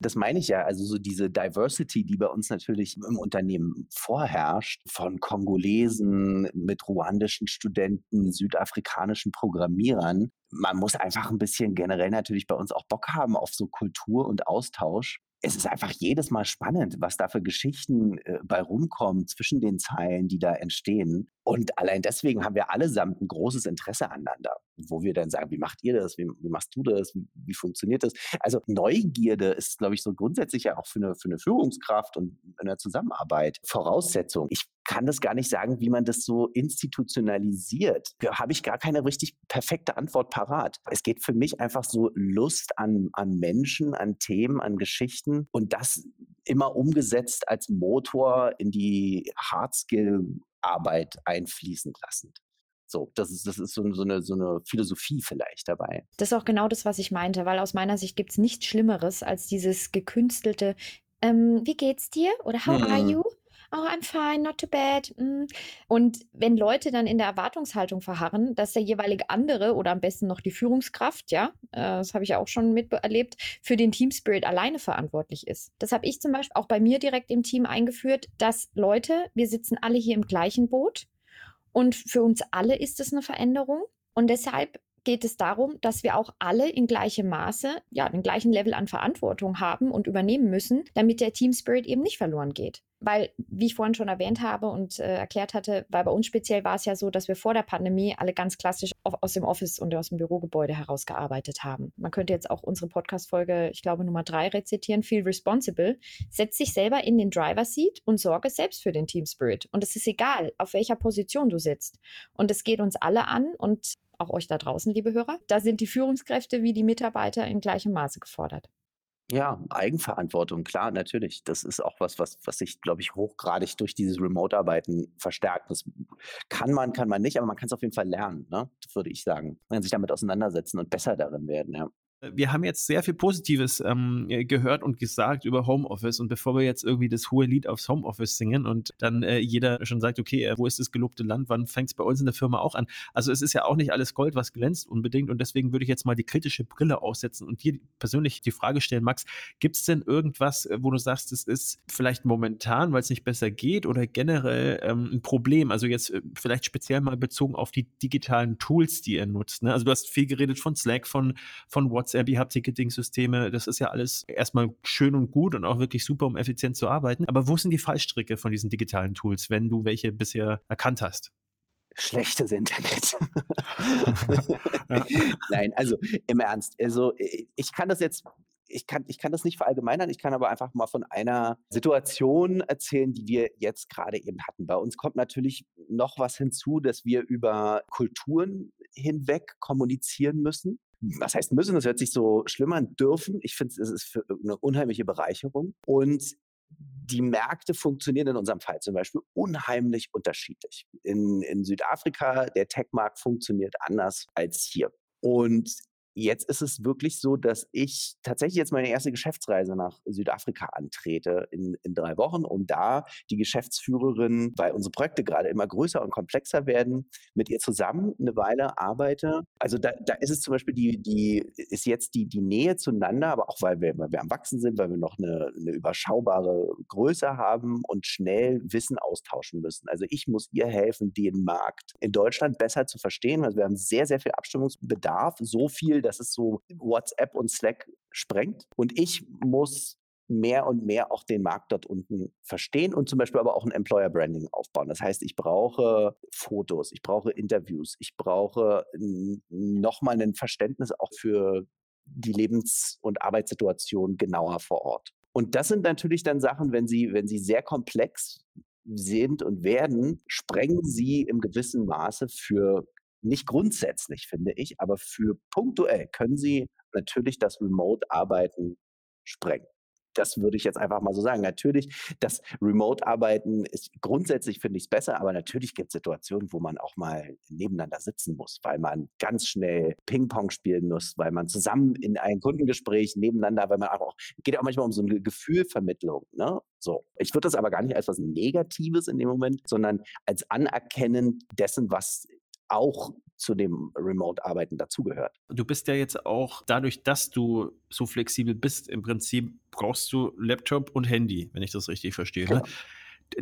Das meine ich ja, also so diese Diversity, die bei uns natürlich im Unternehmen vorherrscht, von Kongolesen mit ruandischen Studenten, südafrikanischen Programmierern. Man muss einfach ein bisschen generell natürlich bei uns auch Bock haben auf so Kultur und Austausch es ist einfach jedes Mal spannend, was da für Geschichten äh, bei rumkommen zwischen den Zeilen, die da entstehen. Und allein deswegen haben wir allesamt ein großes Interesse aneinander, wo wir dann sagen, wie macht ihr das? Wie, wie machst du das? Wie, wie, funktioniert das? Also Neugierde ist, glaube ich, so grundsätzlich ja auch für eine, für eine Führungskraft und eine Zusammenarbeit Voraussetzung. Ich kann das gar nicht sagen, wie man das so institutionalisiert. Da habe ich gar keine richtig perfekte Antwort parat. Es geht für mich einfach so Lust an, an Menschen, an Themen, an Geschichten und das immer umgesetzt als Motor in die Hardskill-Arbeit einfließen lassend. So, das ist, das ist so, so, eine, so eine Philosophie vielleicht dabei. Das ist auch genau das, was ich meinte, weil aus meiner Sicht gibt es nichts Schlimmeres als dieses gekünstelte, ähm, wie geht's dir? Oder how hm. are you? Oh, I'm fine, not too bad. Mm. Und wenn Leute dann in der Erwartungshaltung verharren, dass der jeweilige andere oder am besten noch die Führungskraft, ja, äh, das habe ich auch schon miterlebt, für den Team Spirit alleine verantwortlich ist. Das habe ich zum Beispiel auch bei mir direkt im Team eingeführt, dass Leute, wir sitzen alle hier im gleichen Boot und für uns alle ist es eine Veränderung. Und deshalb geht es darum, dass wir auch alle in gleichem Maße, ja, den gleichen Level an Verantwortung haben und übernehmen müssen, damit der Team Spirit eben nicht verloren geht weil, wie ich vorhin schon erwähnt habe und äh, erklärt hatte, weil bei uns speziell war es ja so, dass wir vor der Pandemie alle ganz klassisch auf, aus dem Office und aus dem Bürogebäude herausgearbeitet haben. Man könnte jetzt auch unsere Podcast-Folge, ich glaube Nummer drei rezitieren, Feel Responsible. Setz dich selber in den Driver Seat und sorge selbst für den Team Spirit. Und es ist egal, auf welcher Position du sitzt. Und es geht uns alle an und auch euch da draußen, liebe Hörer. Da sind die Führungskräfte wie die Mitarbeiter in gleichem Maße gefordert. Ja, Eigenverantwortung, klar, natürlich. Das ist auch was, was, was sich, glaube ich, hochgradig durch dieses Remote-Arbeiten verstärkt. Das kann man, kann man nicht, aber man kann es auf jeden Fall lernen, ne? würde ich sagen. Man kann sich damit auseinandersetzen und besser darin werden, ja wir haben jetzt sehr viel Positives ähm, gehört und gesagt über Homeoffice und bevor wir jetzt irgendwie das hohe Lied aufs Homeoffice singen und dann äh, jeder schon sagt, okay, äh, wo ist das gelobte Land, wann fängt es bei uns in der Firma auch an? Also es ist ja auch nicht alles Gold, was glänzt unbedingt und deswegen würde ich jetzt mal die kritische Brille aufsetzen und dir persönlich die Frage stellen, Max, gibt es denn irgendwas, äh, wo du sagst, es ist vielleicht momentan, weil es nicht besser geht oder generell ähm, ein Problem? Also jetzt äh, vielleicht speziell mal bezogen auf die digitalen Tools, die ihr nutzt. Ne? Also du hast viel geredet von Slack, von, von WhatsApp, WhatsApp, ihr habt Ticketing-Systeme, das ist ja alles erstmal schön und gut und auch wirklich super, um effizient zu arbeiten. Aber wo sind die Fallstricke von diesen digitalen Tools, wenn du welche bisher erkannt hast? schlechtes Internet. Nein, also im Ernst. Also ich kann das jetzt, ich kann, ich kann das nicht verallgemeinern, ich kann aber einfach mal von einer Situation erzählen, die wir jetzt gerade eben hatten. Bei uns kommt natürlich noch was hinzu, dass wir über Kulturen hinweg kommunizieren müssen was heißt müssen, das hört sich so schlimm an, dürfen. Ich finde, es ist eine unheimliche Bereicherung. Und die Märkte funktionieren in unserem Fall zum Beispiel unheimlich unterschiedlich. In, in Südafrika, der Tech-Markt funktioniert anders als hier. Und jetzt ist es wirklich so, dass ich tatsächlich jetzt meine erste Geschäftsreise nach Südafrika antrete in, in drei Wochen, um da die Geschäftsführerin, weil unsere Projekte gerade immer größer und komplexer werden, mit ihr zusammen eine Weile arbeite. Also da, da ist es zum Beispiel die, die, ist jetzt die, die Nähe zueinander, aber auch weil wir, weil wir am Wachsen sind, weil wir noch eine, eine überschaubare Größe haben und schnell Wissen austauschen müssen. Also ich muss ihr helfen, den Markt in Deutschland besser zu verstehen. Also wir haben sehr, sehr viel Abstimmungsbedarf, so viel, dass es so WhatsApp und Slack sprengt. Und ich muss mehr und mehr auch den Markt dort unten verstehen und zum Beispiel aber auch ein Employer Branding aufbauen. Das heißt, ich brauche Fotos, ich brauche Interviews, ich brauche nochmal ein Verständnis auch für die Lebens- und Arbeitssituation genauer vor Ort. Und das sind natürlich dann Sachen, wenn sie, wenn sie sehr komplex sind und werden, sprengen sie im gewissen Maße für nicht grundsätzlich, finde ich, aber für punktuell können sie natürlich das Remote-Arbeiten sprengen. Das würde ich jetzt einfach mal so sagen. Natürlich, das Remote-Arbeiten ist grundsätzlich, finde ich es besser, aber natürlich gibt es Situationen, wo man auch mal nebeneinander sitzen muss, weil man ganz schnell Ping-Pong spielen muss, weil man zusammen in ein Kundengespräch nebeneinander, weil man auch, geht auch manchmal um so eine Gefühlvermittlung. Ne? So. Ich würde das aber gar nicht als was Negatives in dem Moment, sondern als Anerkennen dessen, was auch zu dem Remote-Arbeiten dazugehört. Du bist ja jetzt auch, dadurch, dass du so flexibel bist, im Prinzip brauchst du Laptop und Handy, wenn ich das richtig verstehe. Ne? Genau. Ne?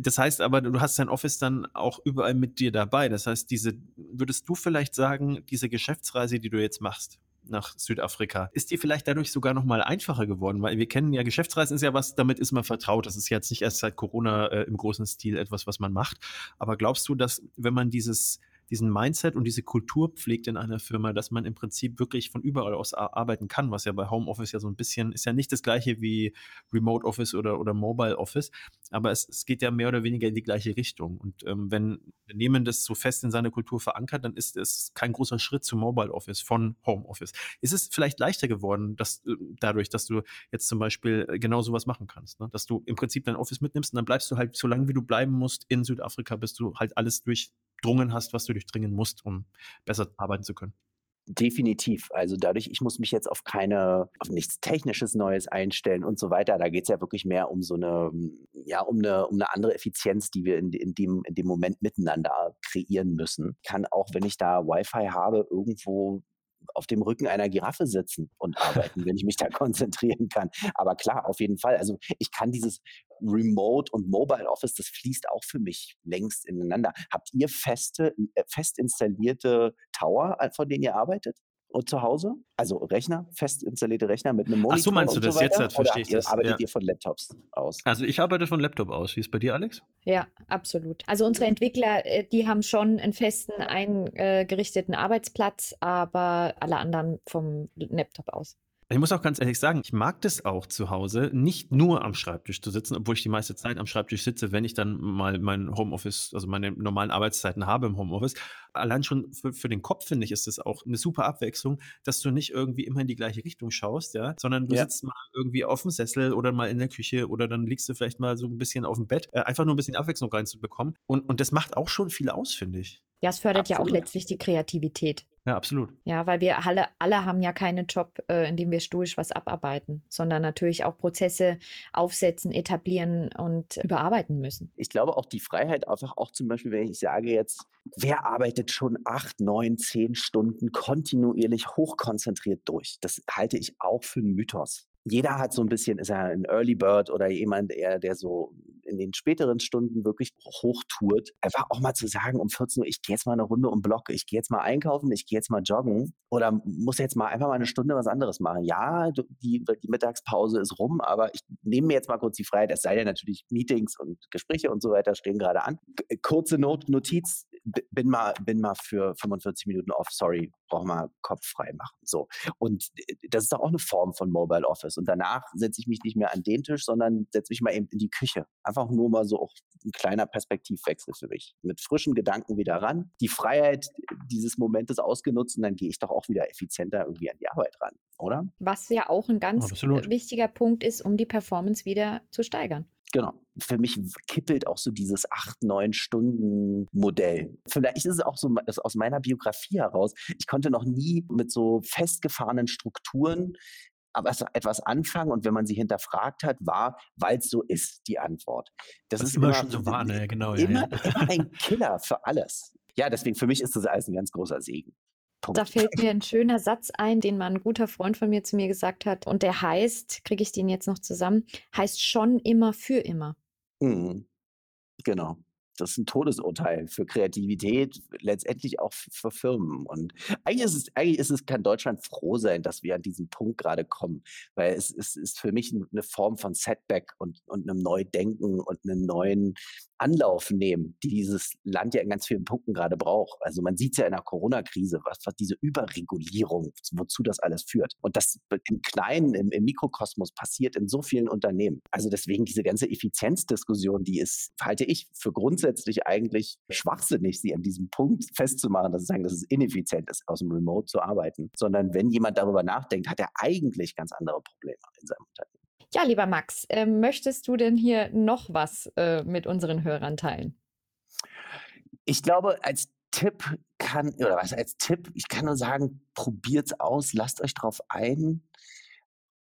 Das heißt aber, du hast dein Office dann auch überall mit dir dabei. Das heißt, diese, würdest du vielleicht sagen, diese Geschäftsreise, die du jetzt machst, nach Südafrika. Ist die vielleicht dadurch sogar noch mal einfacher geworden? Weil wir kennen ja, Geschäftsreisen ist ja was, damit ist man vertraut. Das ist jetzt nicht erst seit Corona äh, im großen Stil etwas, was man macht. Aber glaubst du, dass wenn man dieses diesen Mindset und diese Kultur pflegt in einer Firma, dass man im Prinzip wirklich von überall aus arbeiten kann, was ja bei Homeoffice ja so ein bisschen, ist ja nicht das gleiche wie Remote Office oder, oder Mobile Office, aber es, es geht ja mehr oder weniger in die gleiche Richtung. Und ähm, wenn Unternehmen das so fest in seiner Kultur verankert, dann ist es kein großer Schritt zu Mobile Office von Home Office. Ist es vielleicht leichter geworden, dass äh, dadurch, dass du jetzt zum Beispiel äh, genau sowas machen kannst, ne? dass du im Prinzip dein Office mitnimmst und dann bleibst du halt so lange, wie du bleiben musst in Südafrika, bis du halt alles durchdrungen hast, was du durchdringen musst, um besser arbeiten zu können. Definitiv. Also dadurch, ich muss mich jetzt auf keine, auf nichts Technisches Neues einstellen und so weiter. Da geht es ja wirklich mehr um so eine, ja, um eine, um eine andere Effizienz, die wir in, in, dem, in dem Moment miteinander kreieren müssen. Kann auch, wenn ich da Wi-Fi habe, irgendwo auf dem Rücken einer Giraffe sitzen und arbeiten, wenn ich mich da konzentrieren kann. Aber klar, auf jeden Fall. Also ich kann dieses Remote und Mobile Office, das fließt auch für mich längst ineinander. Habt ihr feste, äh, fest installierte Tower, äh, von denen ihr arbeitet? Und zu Hause? Also Rechner, fest installierte Rechner mit einem Monitor. Ach so, meinst du das so jetzt? Das verstehe ich das. Arbeitet ja. ihr von Laptops aus? Also ich arbeite von Laptop aus. Wie ist es bei dir, Alex? Ja, absolut. Also unsere Entwickler, äh, die haben schon einen festen eingerichteten Arbeitsplatz, aber alle anderen vom Laptop aus. Ich muss auch ganz ehrlich sagen, ich mag das auch zu Hause, nicht nur am Schreibtisch zu sitzen, obwohl ich die meiste Zeit am Schreibtisch sitze, wenn ich dann mal mein Homeoffice, also meine normalen Arbeitszeiten habe im Homeoffice. Allein schon für, für den Kopf, finde ich, ist das auch eine super Abwechslung, dass du nicht irgendwie immer in die gleiche Richtung schaust, ja, sondern du ja. sitzt mal irgendwie auf dem Sessel oder mal in der Küche oder dann liegst du vielleicht mal so ein bisschen auf dem Bett, äh, einfach nur ein bisschen Abwechslung reinzubekommen. Und, und das macht auch schon viel aus, finde ich. Ja, es fördert Absolut. ja auch letztlich die Kreativität. Ja, absolut. Ja, weil wir alle, alle haben ja keinen Job, äh, in dem wir stoisch was abarbeiten, sondern natürlich auch Prozesse aufsetzen, etablieren und überarbeiten müssen. Ich glaube auch die Freiheit einfach auch zum Beispiel, wenn ich sage jetzt, wer arbeitet schon acht, neun, zehn Stunden kontinuierlich hochkonzentriert durch? Das halte ich auch für einen Mythos jeder hat so ein bisschen, ist er ein Early Bird oder jemand eher, der so in den späteren Stunden wirklich hochtourt. Einfach auch mal zu sagen, um 14 Uhr, ich gehe jetzt mal eine Runde um Block, ich gehe jetzt mal einkaufen, ich gehe jetzt mal joggen oder muss jetzt mal einfach mal eine Stunde was anderes machen. Ja, die, die Mittagspause ist rum, aber ich nehme mir jetzt mal kurz die Freiheit, es sei denn natürlich Meetings und Gespräche und so weiter stehen gerade an. Kurze Not Notiz, bin mal, bin mal für 45 Minuten off, sorry, brauch mal Kopf frei machen. So. Und das ist doch auch eine Form von Mobile Office. Und danach setze ich mich nicht mehr an den Tisch, sondern setze mich mal eben in die Küche. Einfach nur mal so auch ein kleiner Perspektivwechsel für mich. Mit frischen Gedanken wieder ran, die Freiheit dieses Momentes ausgenutzt und dann gehe ich doch auch wieder effizienter irgendwie an die Arbeit ran, oder? Was ja auch ein ganz Absolut. wichtiger Punkt ist, um die Performance wieder zu steigern. Genau. für mich kippelt auch so dieses acht, neun Stunden Modell. Vielleicht ist es auch so aus meiner Biografie heraus. Ich konnte noch nie mit so festgefahrenen Strukturen aber etwas anfangen und wenn man sie hinterfragt hat, war, weil es so ist, die Antwort. Das, das ist immer, immer schon so war, ne? genau. Immer, ja, ja. immer ein Killer für alles. Ja, deswegen für mich ist das alles ein ganz großer Segen. Punkt. Da fällt mir ein schöner Satz ein, den mal ein guter Freund von mir zu mir gesagt hat. Und der heißt, kriege ich den jetzt noch zusammen, heißt schon immer für immer. Mhm. Genau das ist ein Todesurteil für Kreativität, letztendlich auch für Firmen. Und eigentlich ist es, eigentlich ist es, kann Deutschland froh sein, dass wir an diesen Punkt gerade kommen, weil es, es ist für mich eine Form von Setback und, und einem Neudenken und einem neuen Anlauf nehmen, die dieses Land ja in ganz vielen Punkten gerade braucht. Also man sieht es ja in der Corona-Krise, was, was diese Überregulierung, wozu das alles führt. Und das im Kleinen, im, im Mikrokosmos passiert in so vielen Unternehmen. Also deswegen diese ganze Effizienzdiskussion, die ist, halte ich für grundsätzlich eigentlich schwachsinnig, sie an diesem Punkt festzumachen, dass sie sagen, dass es ineffizient ist, aus dem Remote zu arbeiten. Sondern wenn jemand darüber nachdenkt, hat er eigentlich ganz andere Probleme in seinem Unternehmen. Ja, lieber Max, äh, möchtest du denn hier noch was äh, mit unseren Hörern teilen? Ich glaube, als Tipp kann, oder was als Tipp, ich kann nur sagen, probiert's aus, lasst euch drauf ein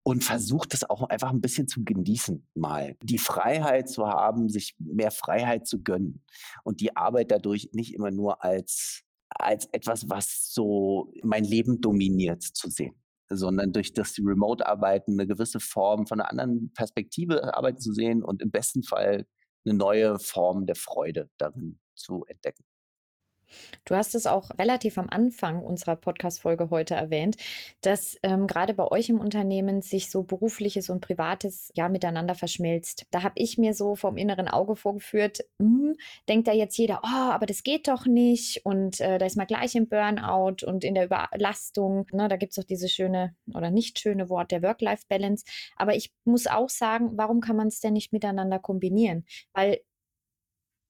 und versucht es auch einfach ein bisschen zu genießen mal. Die Freiheit zu haben, sich mehr Freiheit zu gönnen und die Arbeit dadurch nicht immer nur als, als etwas, was so mein Leben dominiert zu sehen sondern durch das Remote-Arbeiten eine gewisse Form von einer anderen Perspektive arbeiten zu sehen und im besten Fall eine neue Form der Freude darin zu entdecken. Du hast es auch relativ am Anfang unserer Podcast-Folge heute erwähnt, dass ähm, gerade bei euch im Unternehmen sich so berufliches und privates ja miteinander verschmilzt. Da habe ich mir so vom inneren Auge vorgeführt, hm, denkt da jetzt jeder, oh, aber das geht doch nicht und äh, da ist man gleich im Burnout und in der Überlastung. Ne, da gibt es doch diese schöne oder nicht schöne Wort der Work-Life-Balance. Aber ich muss auch sagen, warum kann man es denn nicht miteinander kombinieren? Weil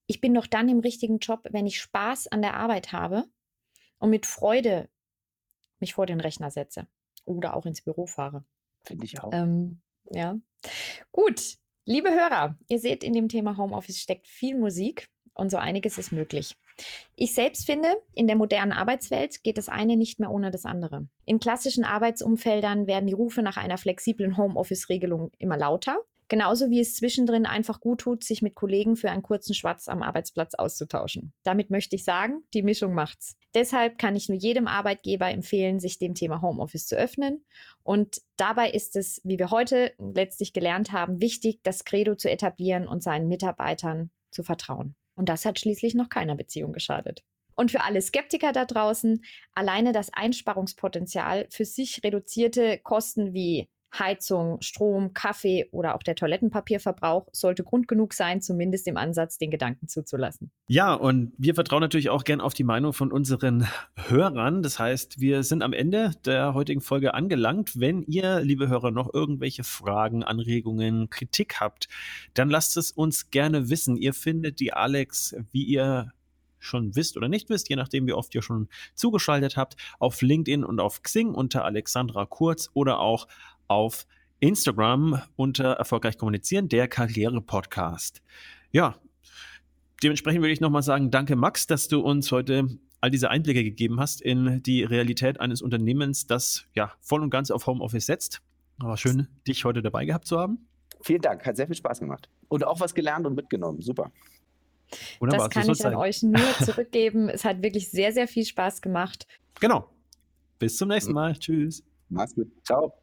ich bin doch dann im richtigen Job, wenn ich Spaß an der Arbeit habe und mit Freude mich vor den Rechner setze oder auch ins Büro fahre. Finde ich auch. Ähm, ja. Gut, liebe Hörer, ihr seht, in dem Thema Homeoffice steckt viel Musik und so einiges ist möglich. Ich selbst finde, in der modernen Arbeitswelt geht das eine nicht mehr ohne das andere. In klassischen Arbeitsumfeldern werden die Rufe nach einer flexiblen Homeoffice-Regelung immer lauter Genauso wie es zwischendrin einfach gut tut, sich mit Kollegen für einen kurzen Schwatz am Arbeitsplatz auszutauschen. Damit möchte ich sagen, die Mischung macht's. Deshalb kann ich nur jedem Arbeitgeber empfehlen, sich dem Thema Homeoffice zu öffnen. Und dabei ist es, wie wir heute letztlich gelernt haben, wichtig, das Credo zu etablieren und seinen Mitarbeitern zu vertrauen. Und das hat schließlich noch keiner Beziehung geschadet. Und für alle Skeptiker da draußen, alleine das Einsparungspotenzial für sich reduzierte Kosten wie Heizung, Strom, Kaffee oder auch der Toilettenpapierverbrauch sollte Grund genug sein, zumindest im Ansatz den Gedanken zuzulassen. Ja, und wir vertrauen natürlich auch gern auf die Meinung von unseren Hörern. Das heißt, wir sind am Ende der heutigen Folge angelangt. Wenn ihr, liebe Hörer, noch irgendwelche Fragen, Anregungen, Kritik habt, dann lasst es uns gerne wissen. Ihr findet die Alex, wie ihr schon wisst oder nicht wisst, je nachdem, wie oft ihr schon zugeschaltet habt, auf LinkedIn und auf Xing unter Alexandra Kurz oder auch auf Instagram unter Erfolgreich Kommunizieren, der Karriere-Podcast. Ja, dementsprechend würde ich nochmal sagen, danke Max, dass du uns heute all diese Einblicke gegeben hast in die Realität eines Unternehmens, das ja voll und ganz auf Homeoffice setzt. Aber schön, dich heute dabei gehabt zu haben. Vielen Dank, hat sehr viel Spaß gemacht. Und auch was gelernt und mitgenommen. Super. Wunderbar, das kann ich an euch nur zurückgeben. es hat wirklich sehr, sehr viel Spaß gemacht. Genau. Bis zum nächsten Mal. Tschüss. Mach's gut. Ciao.